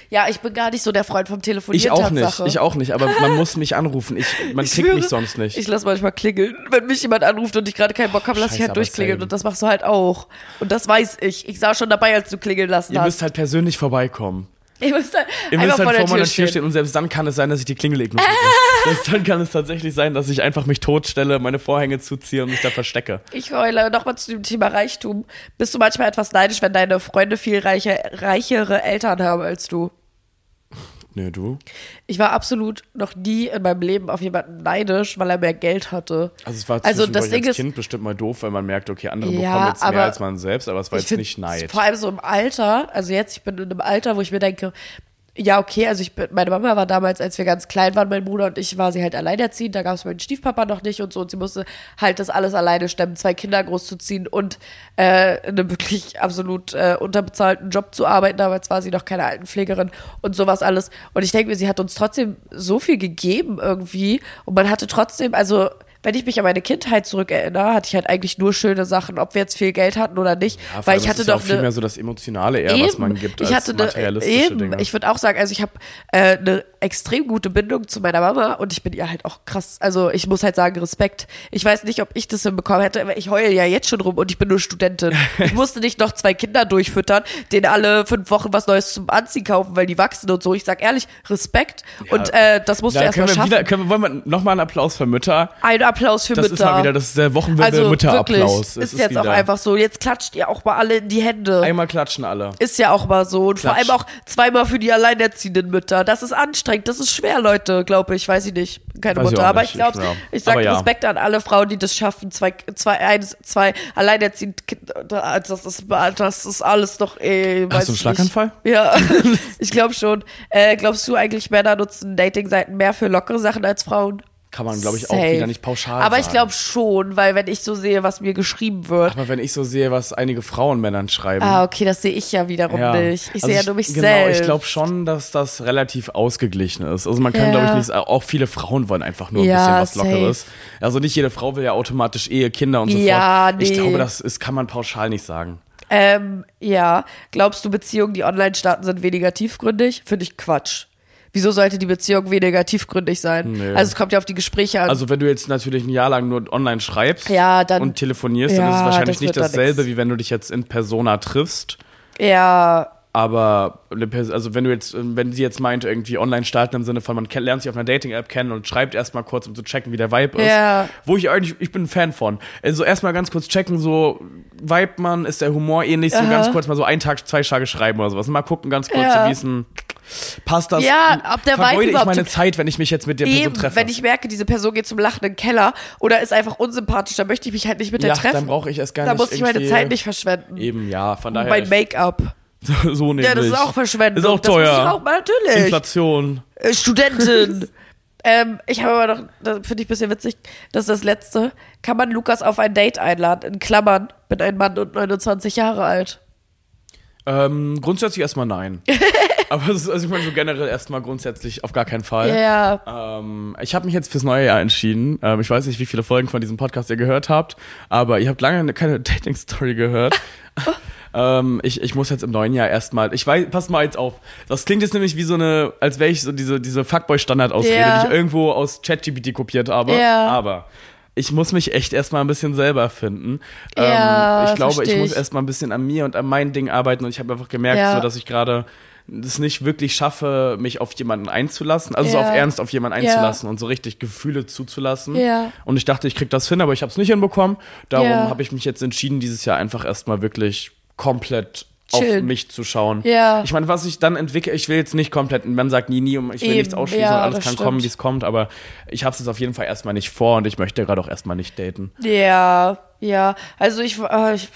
Ja, ich bin gar nicht so der Freund vom Telefonieren. Ich auch nicht. Tatsache. Ich auch nicht. Aber man muss mich anrufen. Ich, man Ich kriegt schwöre, mich sonst nicht. Ich lasse manchmal klingeln. Wenn mich jemand anruft und ich gerade keinen Bock habe, lasse ich halt durchklingeln. same. Und das machst du halt auch. Und das weiß ich. Ich saß schon dabei, als du klingeln lassen Ihr hast. müsst halt persönlich vorbeikommen. Ihr müsst halt Ihr müsst vor halt der vor meiner Tür Tür stehen. stehen und selbst dann kann es sein, dass ich die Klingel ignoriere. selbst dann kann es tatsächlich sein, dass ich einfach mich totstelle, meine Vorhänge zuziehe und mich da verstecke. Ich heule nochmal zu dem Thema Reichtum. Bist du manchmal etwas neidisch, wenn deine Freunde viel reiche, reichere Eltern haben als du? Nö, du? Ich war absolut noch nie in meinem Leben auf jemanden neidisch, weil er mehr Geld hatte. Also es war Also das Ding als ist- Kind bestimmt mal doof, weil man merkt, okay, andere Ja, bekommen jetzt mehr als man selbst, aber es war jetzt nicht Neid. Vor allem so im Alter, also jetzt, ich bin in einem Alter, wo ich mir denke, ja, okay, also ich bin, meine Mama war damals, als wir ganz klein waren, mein Bruder und ich, war sie halt alleinerziehend, da gab es meinen Stiefpapa noch nicht und so. Und sie musste halt das alles alleine stemmen, zwei Kinder großzuziehen und äh, in einem wirklich absolut äh, unterbezahlten Job zu arbeiten, damals war sie noch keine Altenpflegerin und sowas alles. Und ich denke mir, sie hat uns trotzdem so viel gegeben irgendwie. Und man hatte trotzdem, also wenn ich mich an meine Kindheit zurückerinnere, hatte ich halt eigentlich nur schöne Sachen, ob wir jetzt viel Geld hatten oder nicht, Ja, weil ich hatte ist es ja doch auch viel mehr so das Emotionale eher, was man gibt, als ich hatte eine, materialistische eben, Dinge. Ich würde auch sagen, also ich habe äh, eine extrem gute Bindung zu meiner Mama und ich bin ihr halt auch krass, also ich muss halt sagen, Respekt. Ich weiß nicht, ob ich das hinbekommen hätte, aber ich heule ja jetzt schon rum und ich bin nur Studentin. Ich musste nicht noch zwei Kinder durchfüttern, denen alle fünf Wochen was Neues zum Anziehen kaufen, weil die wachsen und so. Ich sag ehrlich, Respekt. Und äh, das musst du da erst mal können wir schaffen. wieder, können wir, wollen wir nochmal einen Applaus für Mütter? Ein Applaus für Das Mütter. ist mal wieder, das ist der Wochenwende Mütterapplaus. Wirklich, Es ist jetzt auch wieder- einfach so. Jetzt klatscht ihr auch mal alle in die Hände. Einmal klatschen alle. Ist ja auch mal so. Und vor Klatsch. allem auch zweimal für die alleinerziehenden Mütter. Das ist anstrengend. Das ist schwer, Leute, glaube ich. Weiß ich nicht. Keine Weiß ich Mutter. auch Aber ich glaube, Ich- ja. ich sage ja. Respekt an alle Frauen, die das schaffen. Zwei, zwei, eins, zwei alleinerziehende Kinder. Das ist, das ist alles doch, eh, weiß Hast du einen ich Schlaganfall? Nicht. Ja, ich glaube schon. Äh, glaubst du eigentlich, Männer nutzen Datingseiten mehr für lockere Sachen als Frauen? Kann man, glaube ich, auch Safe. wieder nicht pauschal Aber ich glaube schon, weil wenn ich so sehe, was mir geschrieben wird. Aber wenn ich so sehe, was einige Frauen Männern schreiben. Ah, okay, das sehe ich ja wiederum ja. nicht. Ich Also sehe ja nur mich genau, selbst. Ich glaube schon, dass das relativ ausgeglichen ist. Also man kann, Ja. glaube ich, nicht, auch viele Frauen wollen einfach nur ein Ja, bisschen was Lockeres. Also nicht jede Frau will ja automatisch Ehe, Kinder und so Ja, fort. Ich nee. glaube, das ist, kann man pauschal nicht sagen. Ähm, ja. Glaubst du, Beziehungen, die online starten, sind weniger tiefgründig? Finde ich Quatsch. Wieso sollte die Beziehung weniger tiefgründig sein? Nee. Also es kommt ja auf die Gespräche an. Also wenn du jetzt natürlich ein Jahr lang nur online schreibst Ja, dann- und telefonierst, dann ist es Ja, wahrscheinlich das nicht dasselbe, wie wenn du dich jetzt in Persona triffst. ja, Aber also wenn du jetzt, wenn sie jetzt meint, irgendwie online starten im Sinne von, man lernt sich auf einer Dating-App kennen und schreibt erstmal kurz, um zu checken, wie der Vibe ist. Ja. Wo ich eigentlich, ich bin ein Fan von. Also erstmal ganz kurz checken, so Vibe man, ist der Humor ähnlich, so Aha. ganz kurz mal so einen Tag, zwei Tage schreiben oder sowas. Mal gucken ganz kurz, so wie es ein passt das? Ja, ob der Vibe Vergeude ich meine. Zeit, wenn ich mich jetzt mit der Person treffe. wenn ich merke, diese Person geht zum lachenden Keller oder ist einfach unsympathisch, dann möchte ich mich halt nicht mit ja, der treffen. dann brauche ich erst gar da nicht muss ich meine Zeit nicht verschwenden. Eben, ja, von daher. mein Make-up. so nämlich. Ja, das ist auch Verschwendung. Ist auch Das teuer. auch mal, natürlich. Inflation. Äh, Studentin. ähm, ich habe aber noch, das finde ich ein bisschen witzig, das ist das Letzte. Kann man Lukas auf ein Date einladen? In Klammern, bin ein Mann und 29 Jahre alt. Ähm, grundsätzlich erstmal nein. Aber ist, also ich meine so generell erstmal grundsätzlich auf gar keinen Fall. Ja. Ähm, ich habe mich jetzt fürs neue Jahr entschieden. Ähm, ich weiß nicht, wie viele Folgen von diesem Podcast ihr gehört habt, aber ihr habt lange keine Dating-Story gehört. Ähm, ich, ich muss jetzt im neuen Jahr erstmal. Ich weiß, pass mal jetzt auf. Das klingt jetzt nämlich wie so eine, als wäre ich so diese, diese Fuckboy-Standard-Ausrede, Ja. die ich irgendwo aus ChatGPT kopiert habe. Ja. Aber ich muss mich echt erstmal ein bisschen selber finden. Ja, ähm, ich glaube, ich muss erstmal ein bisschen an mir und an meinen Dingen arbeiten und ich habe einfach gemerkt, Ja. so, dass ich gerade es nicht wirklich schaffe, mich auf jemanden einzulassen, also so Ja. auf Ernst auf jemanden Ja. einzulassen und so richtig Gefühle zuzulassen. Ja. Und ich dachte, ich krieg das hin, aber ich habe es nicht hinbekommen. Darum Ja. habe ich mich jetzt entschieden, dieses Jahr einfach erstmal wirklich komplett auf Chillen. mich zu schauen. Ja. Ich meine, was ich dann entwickle, ich will jetzt nicht komplett, man sagt nie, nie, und ich will Eben, nichts ausschließen ja, und alles kann stimmt. kommen, wie es kommt, aber ich habe es jetzt auf jeden Fall erstmal nicht vor und ich möchte gerade auch erstmal nicht daten. Ja, ja. Also ich, äh, ich,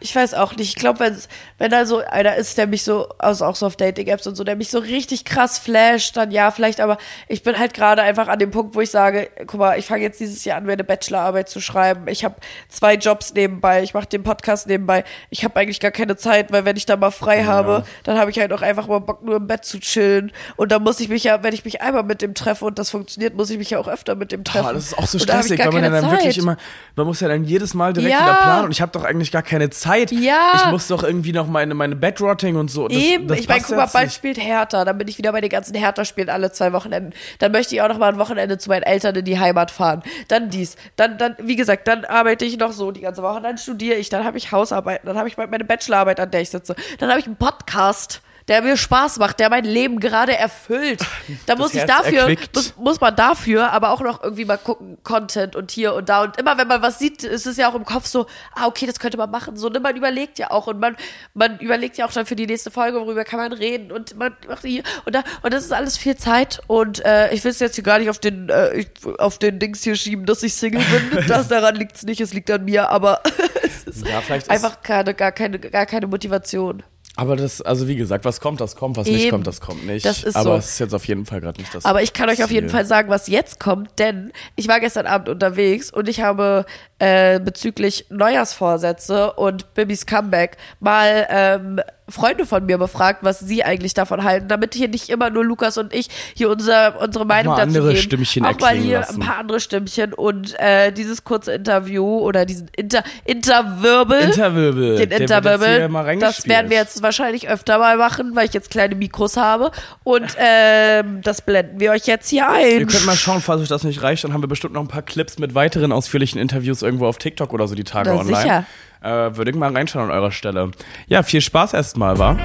ich weiß auch nicht. Ich glaube, wenn wenn da so einer ist, der mich so, also auch so auf Dating-Apps und so, der mich so richtig krass flasht, dann ja, vielleicht, aber ich bin halt gerade einfach an dem Punkt, wo ich sage, guck mal, ich fange jetzt dieses Jahr an, meine Bachelorarbeit zu schreiben. Ich habe zwei Jobs nebenbei, ich mache den Podcast nebenbei. Ich habe eigentlich gar keine Zeit, weil wenn ich da mal frei habe, dann habe ich halt auch einfach mal Bock, nur im Bett zu chillen. Und dann muss ich mich ja, wenn ich mich einmal mit dem treffe und das funktioniert, muss ich mich ja auch öfter mit dem treffen. Boah, das ist auch so stressig, weil man ja dann wirklich Zeit. immer, man muss ja dann jedes Mal direkt Ja. wieder planen und ich habe doch eigentlich gar keine Zeit. Ja. Ich muss doch irgendwie noch meine, meine Bedrotting und so. Das, Eben, das ich meine, guck mal, bald nicht. spielt Hertha, dann bin ich wieder bei den ganzen Hertha-Spielen alle zwei Wochenenden. Dann möchte ich auch noch mal ein Wochenende zu meinen Eltern in die Heimat fahren. Dann dies, dann, dann, wie gesagt, dann arbeite ich noch so die ganze Woche, dann studiere ich, dann habe ich Hausarbeiten, dann habe ich meine Bachelorarbeit, an der ich sitze. Dann habe ich einen Podcast. Der mir Spaß macht, der mein Leben gerade erfüllt. Da muss ich dafür, muss, muss man dafür, aber auch noch irgendwie mal gucken, Content und hier und da. Und immer wenn man was sieht, ist es ja auch im Kopf so, ah, okay, das könnte man machen. So, ne, man überlegt ja auch und man, man überlegt ja auch dann für die nächste Folge, worüber kann man reden und man macht hier und da. Und das ist alles viel Zeit. Und äh, ich will es jetzt hier gar nicht auf den, äh, auf den Dings hier schieben, dass ich Single bin. das daran liegt es nicht, es liegt an mir, aber es ist Ja, vielleicht ist- einfach keine, gar keine, gar keine Motivation. Aber das, also wie gesagt, was kommt, das kommt, was nicht Eben. kommt, das kommt nicht. Das ist Aber so. es ist jetzt auf jeden Fall gerade nicht das. Aber ich kann euch auf jeden Ziel. Fall sagen, was jetzt kommt, denn ich war gestern Abend unterwegs und ich habe äh, bezüglich Neujahrsvorsätze und Bibis Comeback mal ähm, Freunde von mir befragt, was sie eigentlich davon halten, damit hier nicht immer nur Lukas und ich hier unser, unsere Meinung dazu andere geben. Stimmchen auch mal hier lassen. ein paar andere Stimmchen und äh, dieses kurze Interview oder diesen Inter Interwirbel. Interwirbel. Den Interwirbel. Das werden wir jetzt wahrscheinlich öfter mal machen, weil ich jetzt kleine Mikros habe. Und ähm, das blenden wir euch jetzt hier ein. Ihr könnt mal schauen, falls euch das nicht reicht, dann haben wir bestimmt noch ein paar Clips mit weiteren ausführlichen Interviews irgendwo auf TikTok oder so die Tage Na, online. sicher. Äh, würde ich mal reinschauen an eurer Stelle. Ja, viel Spaß erstmal, wa?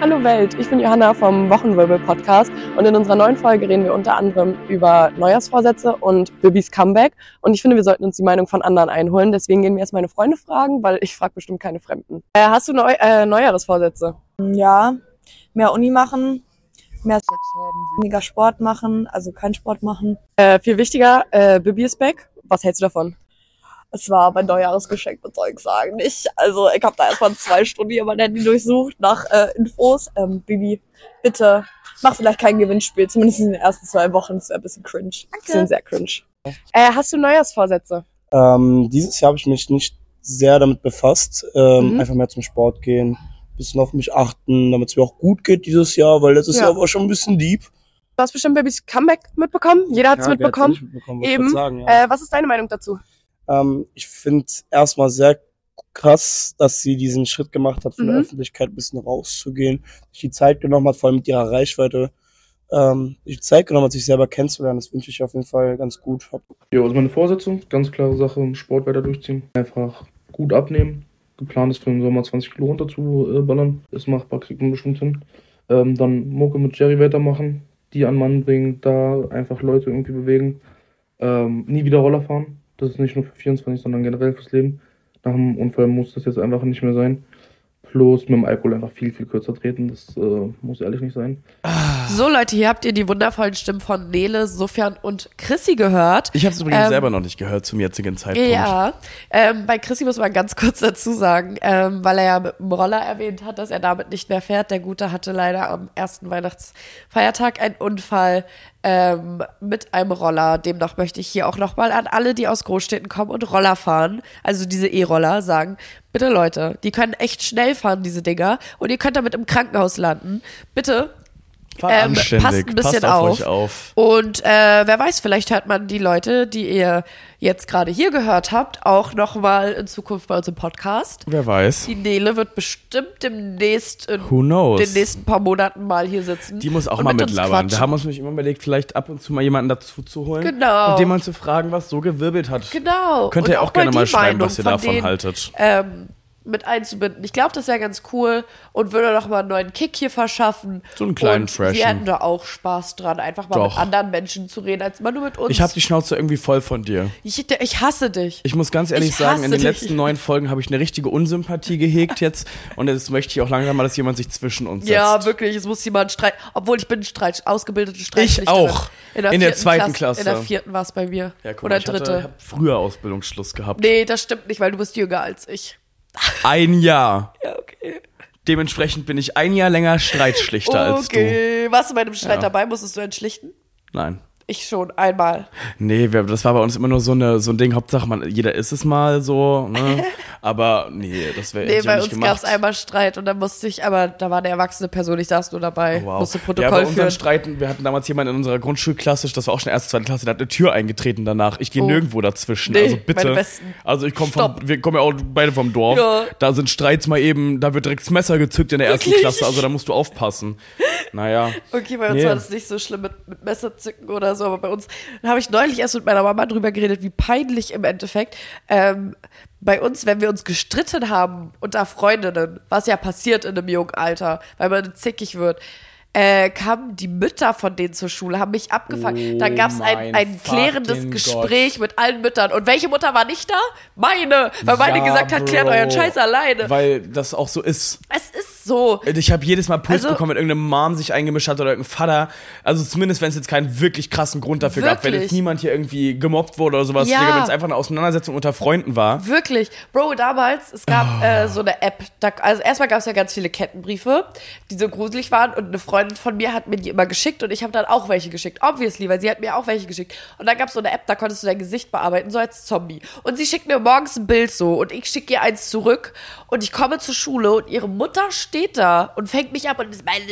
Hallo Welt, ich bin Johanna vom Wochenwirbel Podcast und in unserer neuen Folge reden wir unter anderem über Neujahrsvorsätze und Bibis Comeback und ich finde, wir sollten uns die Meinung von anderen einholen. Deswegen gehen wir jetzt meine Freunde fragen, weil ich frage bestimmt keine Fremden. Äh, hast du Neu äh, Neujahresvorsätze? Ja, mehr Uni machen, mehr weniger Sport machen, also kein Sport machen. Äh, viel wichtiger, äh, Bibi ist back. Was hältst du davon? Es war mein Neujahresgeschenk, was soll ich sagen, nicht. Also ich habe da erstmal zwei Stunden hier mein Handy durchsucht nach äh, Infos. Ähm, Bibi, bitte mach vielleicht kein Gewinnspiel, zumindest in den ersten zwei Wochen. Das wäre ein bisschen cringe. Das sind sehr cringe. Äh, hast du Neujahrsvorsätze? Ähm, dieses Jahr habe ich mich nicht sehr damit befasst. Ähm, Mhm. Einfach mehr zum Sport gehen, bisschen auf mich achten, damit es mir auch gut geht dieses Jahr, weil letztes Ja. Jahr war schon ein bisschen deep. Du hast bestimmt Bibis Comeback mitbekommen. Jeder hat es Ja, mitbekommen. mitbekommen Eben. Sagen, ja. Äh, was ist deine Meinung dazu? ähm, ich finde erstmal sehr krass, dass sie diesen Schritt gemacht hat, von der Mhm. Öffentlichkeit ein bisschen rauszugehen, sich die Zeit genommen hat, vor allem mit ihrer Reichweite, ähm, sich die Zeit genommen hat, sich selber kennenzulernen. Das wünsche ich auf jeden Fall ganz gut. Ja, also meine Vorsätze, ganz klare Sache, Sport weiter durchziehen. Einfach gut abnehmen. Geplant ist für den Sommer 20 Kilo runter zu äh. Ist machbar, kriegt man bestimmt hin. Ähm, dann Mucke mit Jerry weitermachen, die an Mann bringen, da einfach Leute irgendwie bewegen. Ähm, nie wieder Roller fahren. Das ist nicht nur für 24, sondern generell fürs Leben. Nach dem Unfall muss das jetzt einfach nicht mehr sein. Plus mit dem Alkohol einfach viel, viel kürzer treten. Das äh, muss ehrlich nicht sein. So, Leute, hier habt ihr die wundervollen Stimmen von Nele, Sofjan und Chrissy gehört. Ich habe es übrigens Ähm, selber noch nicht gehört zum jetzigen Zeitpunkt. Ja, ähm, bei Chrissy muss man ganz kurz dazu sagen, ähm, weil er ja mit dem Roller erwähnt hat, dass er damit nicht mehr fährt. Der Gute hatte leider am ersten Weihnachtsfeiertag einen Unfall ähm, mit einem Roller. Demnach möchte ich hier auch nochmal an alle, die aus Großstädten kommen und Roller fahren, also diese E-Roller, sagen, bitte Leute, die können echt schnell fahren, diese Dinger, und ihr könnt damit im Krankenhaus landen. Bitte Ähm, passt ein bisschen passt auf, auf. euch auf. Und äh, wer weiß, vielleicht hört man die Leute, die ihr jetzt gerade hier gehört habt, auch nochmal in Zukunft bei uns im Podcast. Wer weiß. Die Nele wird bestimmt demnächst in den nächsten paar Monaten mal hier sitzen. Die muss auch mal mit mitlabern. Wir haben uns nämlich immer überlegt, vielleicht ab und zu mal jemanden dazu zu holen. Genau. Und den mal zu fragen, was so gewirbelt hat. Genau. Könnt Und ihr auch, gerne mal schreiben, Meinung was ihr von davon denen, haltet. Ähm, mit einzubinden. Ich glaube, das wäre ganz cool und würde noch mal einen neuen Kick hier verschaffen. So einen kleinen und Freshen. Wir hätten da auch Spaß dran, einfach mal Doch. mit anderen Menschen zu reden, als mal nur mit uns. Ich habe die Schnauze irgendwie voll von dir. ich, ich hasse dich. Ich muss ganz ehrlich Ich sagen, in den dich. letzten neun Folgen habe ich eine richtige Unsympathie gehegt jetzt. Und jetzt möchte ich auch langsam mal, dass jemand sich zwischen uns setzt. Ja, wirklich, es muss jemand Streit. Obwohl ich bin Streit, ausgebildete Streitschlichterin. auch. In der vierten zweiten Klasse. In der vierten war es bei mir. Ja, guck Oder ich dritte. Hatte, ich hab früher Ausbildungsschluss gehabt. nee, das stimmt nicht, weil du bist jünger als ich. Ein Jahr. Ja, okay. Dementsprechend bin ich ein Jahr länger Streitschlichter als du. Okay. Warst du bei einem Streit Ja. dabei? Musstest du entschlichten? Nein. Ich schon, einmal. Nee, wir, das war bei uns immer nur so, eine, so ein Ding, Hauptsache man, jeder ist es mal so, ne? Aber nee, das wäre Nee, ich bei uns gab es einmal Streit und dann musste ich, aber da war eine erwachsene Person, ich saß nur dabei, Oh, Wow. musste ja, Protokoll bei unseren führen. Streiten, wir hatten damals jemanden in unserer Grundschulklasse, das war auch schon erste, zweite Klasse, der hat eine Tür eingetreten danach. Ich gehe Oh. nirgendwo dazwischen. Nee, also bitte. Also ich komme vom, wir kommen ja auch beide vom Dorf. Ja. Da sind Streits mal eben, da wird direkt das Messer gezückt in der ersten? Klasse, also da musst du aufpassen. Naja. Okay, bei uns Nee. war das nicht so schlimm mit, mit Messerzücken oder so, aber bei uns da habe ich neulich erst mit meiner Mama drüber geredet, wie peinlich im Endeffekt ähm, bei uns, wenn wir uns gestritten haben unter Freundinnen, was ja passiert in einem jungen Alter, weil man zickig wird. Äh, kamen die Mütter von denen zur Schule, haben mich abgefangen. da Oh gab es ein, ein klärendes Gespräch mit allen Müttern. Und welche Mutter war nicht da? Meine. Weil meine Ja, gesagt hat, klärt Bro. euren Scheiß alleine. Weil das auch so ist. es ist so. Ich habe jedes Mal Puls Also- bekommen, wenn irgendeine Mom sich eingemischt hat oder irgendein Vater. Also zumindest, wenn es jetzt keinen wirklich krassen Grund dafür gab, wenn Wirklich? jetzt niemand hier irgendwie gemobbt wurde oder sowas, Ja. Wenn es einfach eine Auseinandersetzung unter Freunden war. Wirklich. Bro, damals, es gab Oh. äh, so eine App. Da, also erstmal gab es ja ganz viele Kettenbriefe, die so gruselig waren. Und eine Freundin von mir hat mir die immer geschickt und ich habe dann auch welche geschickt. Obviously, weil sie hat mir auch welche geschickt. Und dann gab es so eine App, da konntest du dein Gesicht bearbeiten, so als Zombie. Und sie schickt mir morgens ein Bild so und ich schicke ihr eins zurück. Und ich komme zur Schule und ihre Mutter steht da und fängt mich ab und ist, meine,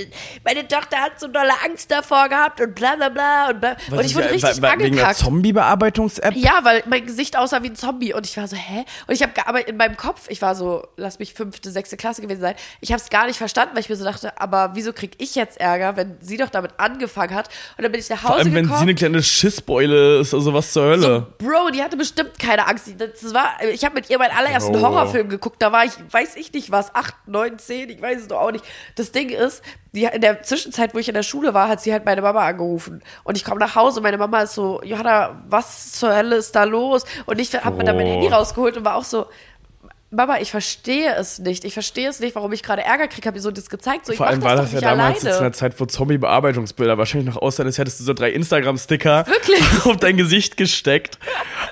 meine Tochter hat so dolle Angst davor gehabt und bla bla bla. Und, bla. und ich wurde richtig weil, wegen der angekackt. Zombie-Bearbeitungs-App? Ja, weil mein Gesicht aussah wie ein Zombie und ich war so, hä? Und ich habe gearbeitet in meinem Kopf, ich war so, lass mich fünfte, sechste Klasse gewesen sein. Ich habe es gar nicht verstanden, weil ich mir so dachte, aber wieso krieg ich jetzt Ärger, wenn sie doch damit angefangen hat? Und dann bin ich nach Hause Vor allem, wenn sie gekommen. eine kleine Schissbeule ist, also was zur Hölle. Bro, die hatte bestimmt keine Angst. Das war, ich habe mit ihr meinen allerersten Bro. Horrorfilm geguckt. Da war ich, weiß ich nicht was, acht, neun, zehn, ich weiß es doch auch nicht. Das Ding ist, die, in der Zwischenzeit, wo ich in der Schule war, hat sie halt meine Mama angerufen. Und ich komme nach Hause und meine Mama ist so, Johanna, was zur Hölle ist da los? Und ich habe mir dann mein. Handy rausgeholt und war auch so, Mama, ich verstehe es nicht. Ich verstehe es nicht, warum ich gerade Ärger kriege. Habe ihr so das gezeigt. So, Vor allem das war das ja damals zu alleine. einer Zeit, wo Zombie-Bearbeitungsbilder wahrscheinlich noch aussehen, als hättest du so drei Instagram-Sticker Wirklich? auf dein Gesicht gesteckt.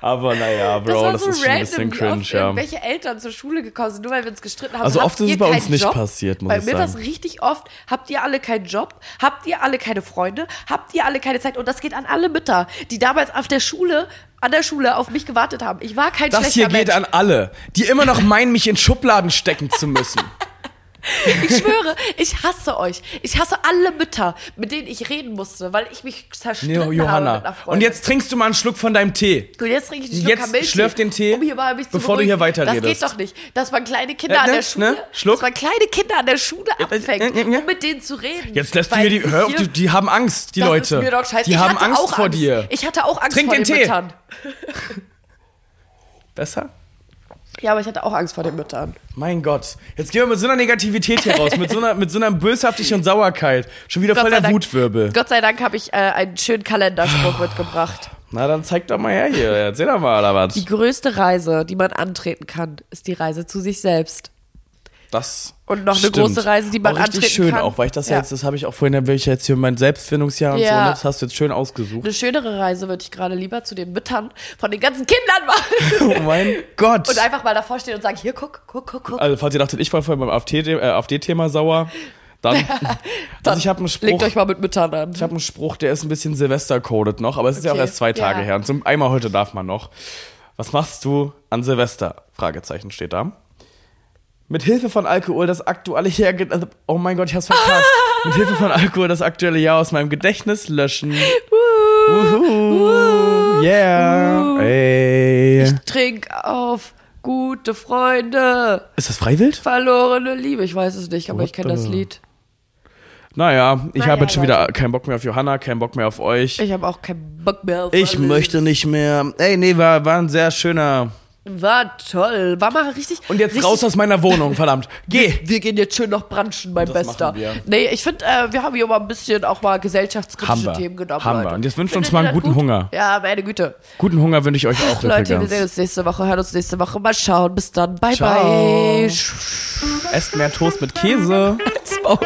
Aber naja, Bro, das, war so ist schon ein bisschen cringe, oft ja. irgendwelche Eltern zur Schule gekommen sind, nur weil wir uns gestritten haben. Also oft ist es bei uns nicht Job? passiert, muss bei ich mir war es sagen. richtig oft. Habt ihr alle keinen Job? Habt ihr alle keine Freunde? Habt ihr alle keine Zeit? Und das geht an alle Mütter, die damals auf der Schule, an der Schule auf mich gewartet haben. Ich war kein Das schlechter hier geht Mensch. an alle, die immer noch meinen, mich in Schubladen stecken zu müssen. Ich schwöre, ich hasse euch. Ich hasse alle Mütter, mit denen ich reden musste, weil ich mich zerstritten Nee, Johanna. Und jetzt trinkst du mal einen Schluck von deinem Tee. Und jetzt trinke ich einen Schluck Jetzt Kamilltee, schlürf den Tee, um hier mal mich zu bevor du hier weiterredest. Das geht doch nicht, dass man kleine Kinder Ja, an ne, der Schule, ne? Schluck. dass man kleine Kinder an der Schule abfängt, ja, ja. um mit denen zu reden. Jetzt lässt du mir die, hör die, die haben Angst, die das Leute. Ist mir doch scheiße. Die ich haben Angst auch vor Angst. dir. Ich hatte auch Angst Trink vor den den Tee. Müttern. Besser? Ja, aber ich hatte auch Angst vor den Müttern. Mein Gott. Jetzt gehen wir mit so einer Negativität hier raus, mit so einer, mit so einer Böshaftigkeit und Sauerkeit. Schon wieder voll sei der Dank- Wutwirbel. Gott sei Dank habe ich äh, einen schönen Kalenderspruch mitgebracht. Na, dann zeig doch mal her hier. Erzähl doch mal, oder was? Die größte Reise, die man antreten kann, ist die Reise zu sich selbst. Das Und noch eine stimmt. große Reise, die man auch richtig antreten schön, kann. auch weil ich das ja. Jetzt, das habe ich auch vorhin, will ich jetzt hier mein Selbstfindungsjahr und so, Ja. ne? das hast du jetzt schön ausgesucht. Eine schönere Reise würde ich gerade lieber zu den Müttern von den ganzen Kindern machen. Oh mein Gott. Und einfach mal davor stehen und sagen, hier, guck, guck, guck, guck. Also, falls ihr dachtet, ich war vorhin beim AfD äh, AfD-Thema sauer, dann. also, ich habe einen Spruch. Legt euch mal mit Müttern an. Ich habe einen Spruch, der ist ein bisschen Silvester-coded noch, aber es ist ja auch Okay. erst zwei Tage Ja. her. Und zum einmal heute darf man noch. Was machst du an Silvester? Fragezeichen steht da. Mit Hilfe von Alkohol das aktuelle Jahr. also, Oh mein Gott, ich hab's verkackt. Mit Hilfe von Alkohol das aktuelle Jahr aus meinem Gedächtnis löschen. Wuhu. Yeah. Ey. Ich trink auf gute Freunde, Ist das Freiwild? verlorene Liebe. Ich weiß es nicht, aber What ich kenne das Lied. Naja, ich Naja, habe jetzt schon wieder keinen Bock mehr auf Johanna, keinen Bock mehr auf euch. Ich habe auch keinen Bock mehr auf Ich alles. möchte nicht mehr. Ey, nee, war, war ein sehr schöner. War toll. War mal richtig. Und jetzt richtig, raus aus meiner Wohnung, verdammt. Geh! Wir gehen jetzt schön noch branchen, mein Das Bester. wir. Nee, ich finde, äh, wir haben hier mal ein bisschen auch mal gesellschaftskritische wir. Themen genommen. Haben wir. Und jetzt wünschen wir uns mal einen guten gut? Hunger. Ja, meine Güte. Guten Hunger wünsche ich euch auch Leute, wir sehen uns nächste Woche, hören uns nächste Woche. Mal schauen. Bis dann. Bye, Ciao. bye. Esst mehr Toast mit Käse. Sch- Maul.